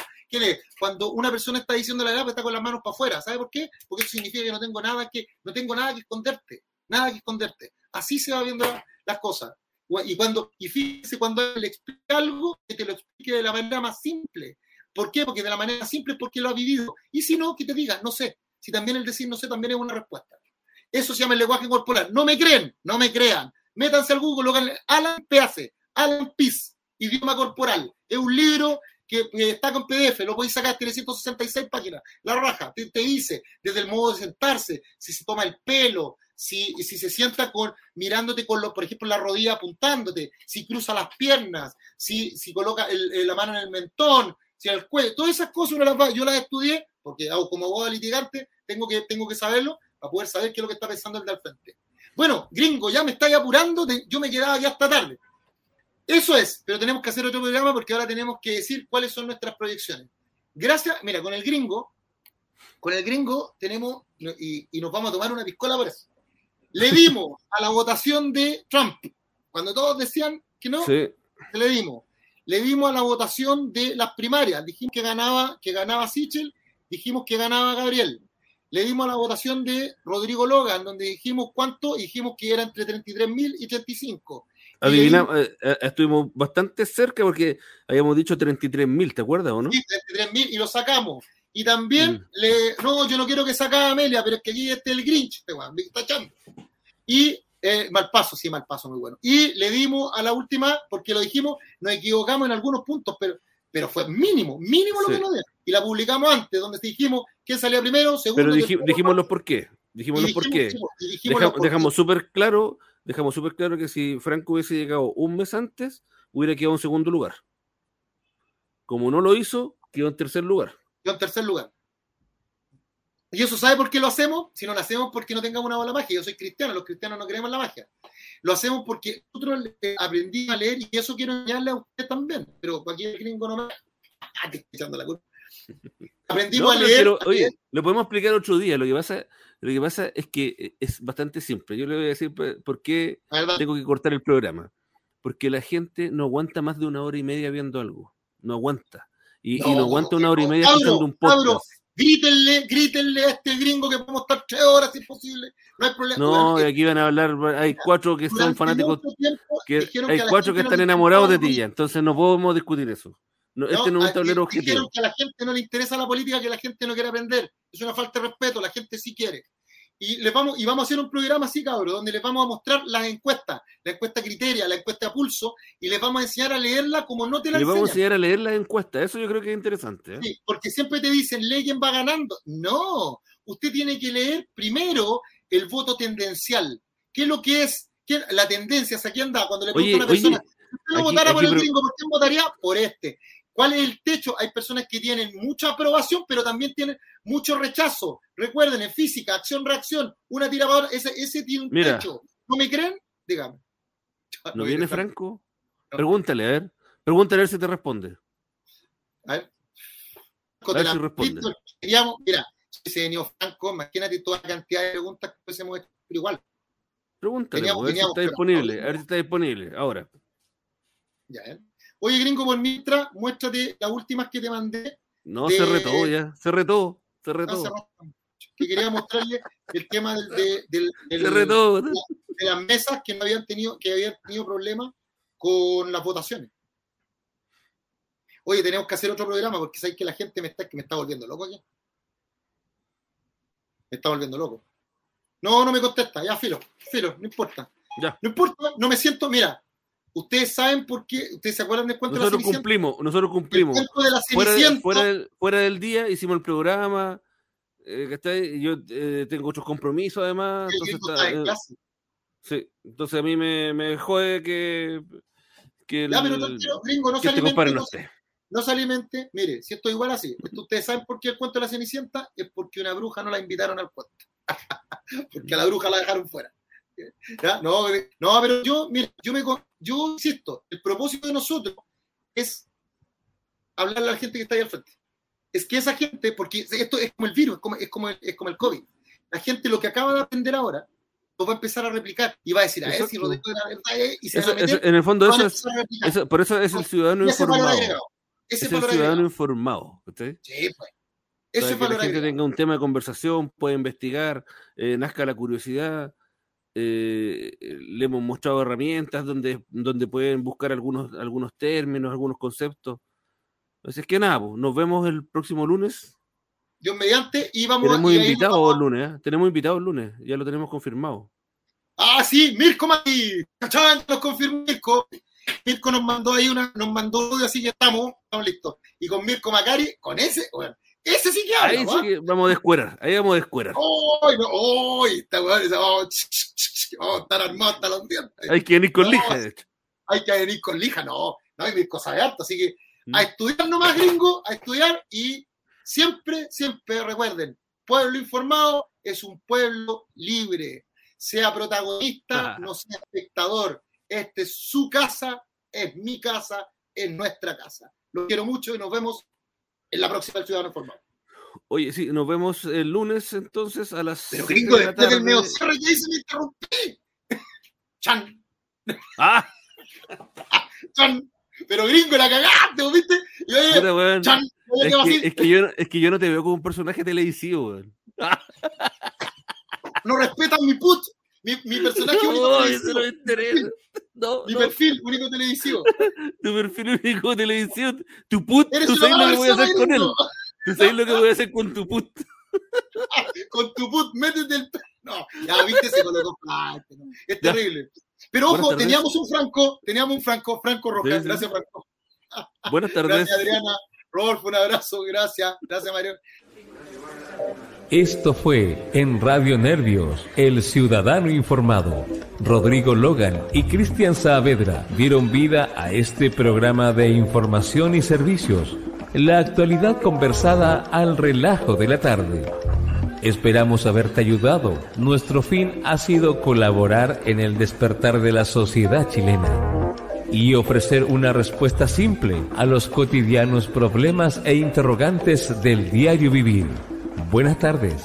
cuando una persona está diciendo la verdad, pues está con las manos para afuera. ¿Sabe por qué? Porque eso significa que no tengo nada que, no tengo nada que esconderte. Nada que esconderte. Así se va viendo las cosas. Y cuando, y fíjese cuando le explica algo, que te lo explique de la manera más simple. ¿Por qué? Porque de la manera simple es porque lo ha vivido. Y si no, que te diga, no sé. Si también el decir no sé también es una respuesta. Eso se llama el lenguaje corporal. No me creen, no me crean. Métanse al Google, lo Alan Peace, Alan Peace, idioma corporal. Es un libro que, está con PDF, lo podéis sacar, tiene 166 páginas, la raja, te, dice desde el modo de sentarse, si se toma el pelo, si, si se sienta con, mirándote con, los, por ejemplo, la rodilla apuntándote, si cruza las piernas, si, si coloca la mano en el mentón, si el cuello, todas esas cosas yo las estudié, porque como abogado litigante, tengo que, tengo que saberlo para poder saber qué es lo que está pensando el de al frente. Bueno, gringo, ya me estáis apurando, yo me quedaba ya hasta tarde. Eso es, pero tenemos que hacer otro programa porque ahora tenemos que decir cuáles son nuestras proyecciones. Gracias, mira, con el gringo, con el gringo tenemos, y, nos vamos a tomar una piscola por eso. Le dimos a la votación de Trump, cuando todos decían que no, le dimos. Le dimos a la votación de las primarias, dijimos que ganaba, que ganaba Sichel, dijimos que ganaba Gabriel. Le dimos a la votación de Rodrigo Logan, donde dijimos cuánto, dijimos que era entre 33.000 y 35. Adivinamos, eh, eh, estuvimos bastante cerca porque habíamos dicho 33.000, ¿te acuerdas o no? Sí, 33.000 y lo sacamos. Y también mm. le, no, yo no quiero que saque a Amelia, pero es que aquí esté el Grinch, este me está echando. Y eh, mal paso, sí, mal paso, muy bueno. Y le dimos a la última, porque lo dijimos, nos equivocamos en algunos puntos, pero, pero fue mínimo, mínimo lo que nos dieron. Y la publicamos antes, donde dijimos quién salía primero, segundo. Pero dijimos los por qué. Dijimos los por qué. Dejamos súper claro dejamos súper claro que si Franco hubiese llegado un mes antes, hubiera quedado en segundo lugar. Como no lo hizo, quedó en tercer lugar. Quedó en tercer lugar. ¿Y eso sabe por qué lo hacemos? Si no lo hacemos porque no tengamos una bola magia. Yo soy cristiano, los cristianos no creemos en la magia. Lo hacemos porque nosotros aprendimos a leer y eso quiero enseñarle a usted también. Pero cualquier gringo no me... Ah, echando la culpa. Aprendimos a leer. oye, lo podemos explicar otro día. Lo que pasa lo que pasa es que eh, es bastante simple. Yo le voy a decir por qué tengo que cortar el programa. Porque la gente no aguanta más de una hora y media viendo algo. No aguanta. Y no, aguanta una hora y media escuchando un podcast. grítenle, grítenle a este gringo que podemos estar tres horas si es posible. No hay problema. No, aquí van a hablar, hay cuatro que son fanáticos, que, hay cuatro que están enamorados de ti ya, entonces no podemos discutir eso. Este no es un tablero objetivo. que a la gente no le interesa la política, que la gente no quiere aprender. Es una falta de respeto, la gente sí quiere. y les vamos, y vamos a hacer un programa así, cabrón, donde les vamos a mostrar las encuestas, la encuesta criteria, la encuesta a pulso, y les vamos a enseñar a leerla como no te la Les vamos a enseñar a leer las encuestas, eso yo creo que es interesante. ¿eh? Sí, porque siempre te dicen, lee quién va ganando. No, usted tiene que leer primero el voto tendencial. ¿Qué es lo que es? ¿Qué, la tendencia, ¿a quién da? Cuando le pregunta a una persona, si usted no votara por el gringo, ¿por quién votaría? Por este. ¿Cuál es el techo? Hay personas que tienen mucha aprobación, pero también tienen mucho rechazo. Recuerden, en física, acción-reacción, una tiradora, ese, ese tiene un techo. ¿No me creen? Dígame. ¿No, viene Franco? Pregúntale, a ver. Pregúntale a ver si te responde. A ver. A ver si responde. mira, si se venido Franco, imagínate toda la cantidad de preguntas que hemos hecho, pero igual. Pregúntale, a ver si está disponible, a ver si está disponible, ahora. Ya, ¿eh? Oye, gringo, por mientras, muéstrate las últimas que te mandé. No, se retó ya, se retó, se retó. que quería mostrarle el tema del, del, se retó. De, las mesas que no habían tenido, que habían tenido problemas con las votaciones. Oye, tenemos que hacer otro programa porque sabéis que la gente me está, que me está volviendo loco aquí. Me está volviendo loco. No, no me contesta, ya filo, filo, no importa. Ya. No importa, no me siento, mira, Ustedes saben por qué, ustedes se acuerdan del cuento nosotros de la cumplimos, nosotros cumplimos. El de la fuera, fuera, del, fuera, del, día hicimos el programa. Eh, yo eh, tengo otros compromisos además. Entonces, está, eh, sí, entonces a mí me, me jode que, que el, ya, pero gringo, no que se alimente, no, no se alimente. Mire, si esto es igual así, ustedes saben por qué el cuento de la Cenicienta es porque una bruja no la invitaron al cuento. porque a la bruja la dejaron fuera. No, no, pero yo, mire, yo, me, yo insisto, el propósito de nosotros es hablarle a la gente que está ahí al frente. Es que esa gente, porque esto es como el virus, es como, es como, el, es como el COVID. La gente lo que acaba de aprender ahora lo va a empezar a replicar y va a decir, a ver si Rodrigo de la verdad y se eso, va a meter, En el fondo eso es, eso, por eso es el ciudadano informado. Ese es el ciudadano informado. ¿usted? Sí, pues. Eso Para que la gente tenga un tema de conversación, pueda investigar, eh, nazca la curiosidad, eh, le hemos mostrado herramientas donde, donde pueden buscar algunos, algunos términos, algunos conceptos. Así es que nada, pues, nos vemos el próximo lunes. Dios mediante, y vamos Tenemos invitado el lunes, ¿eh? tenemos invitado el lunes, ya lo tenemos confirmado. Ah, sí, Mirko Mati, ¿cachai? Nos confirmó Mirko. Mirko nos mandó ahí una, nos mandó así que estamos, estamos listos. Y con Mirko Macari, con ese, bueno, ese sí que habla, Ahí sí que vamos a descuerar, ahí vamos a descuerar. ¡Ay, no! ¡Ay! Está weón, vamos a estar armados hasta los dientes. Hay que venir con lija, de hecho. Hay que venir con lija, no. No hay mis cosas de harto, así que mm. a estudiar nomás, gringo, a estudiar y siempre, siempre recuerden, pueblo informado es un pueblo libre. Sea protagonista, ah. no sea espectador. Esta es su casa, es mi casa, es nuestra casa. Lo quiero mucho y nos vemos en la próxima del Ciudadano Informado. Oye, sí, nos vemos el lunes entonces a las. Pero gringo, de después del medio cierre ya hice me interrumpí. Chan. Ah. Chan. Pero gringo, la cagaste, ¿viste? Y oye, Chan. Es que, es, que yo, es que yo no te veo como un personaje televisivo, weón. No respetan mi put. Mi, mi personaje no, único televisivo. No, interesa. No, mi no. perfil único televisivo. Tu perfil único televisivo. Tu put, tú sabes lo que voy a hacer con él. ¿Tú sabes lo que voy a hacer con tu put? con tu put, métete el. No, ya viste, se colocó. No. Es terrible. Pero ojo, teníamos un Franco, teníamos un Franco, Franco sí. Gracias, Franco. Buenas tardes. Gracias, Adriana. Rodolfo, un abrazo. Gracias. Gracias, Mario. Esto fue en Radio Nervios, El Ciudadano Informado. Rodrigo Logan y Cristian Saavedra dieron vida a este programa de información y servicios la actualidad conversada al relajo de la tarde. Esperamos haberte ayudado. Nuestro fin ha sido colaborar en el despertar de la sociedad chilena y ofrecer una respuesta simple a los cotidianos problemas e interrogantes del diario vivir. Buenas tardes.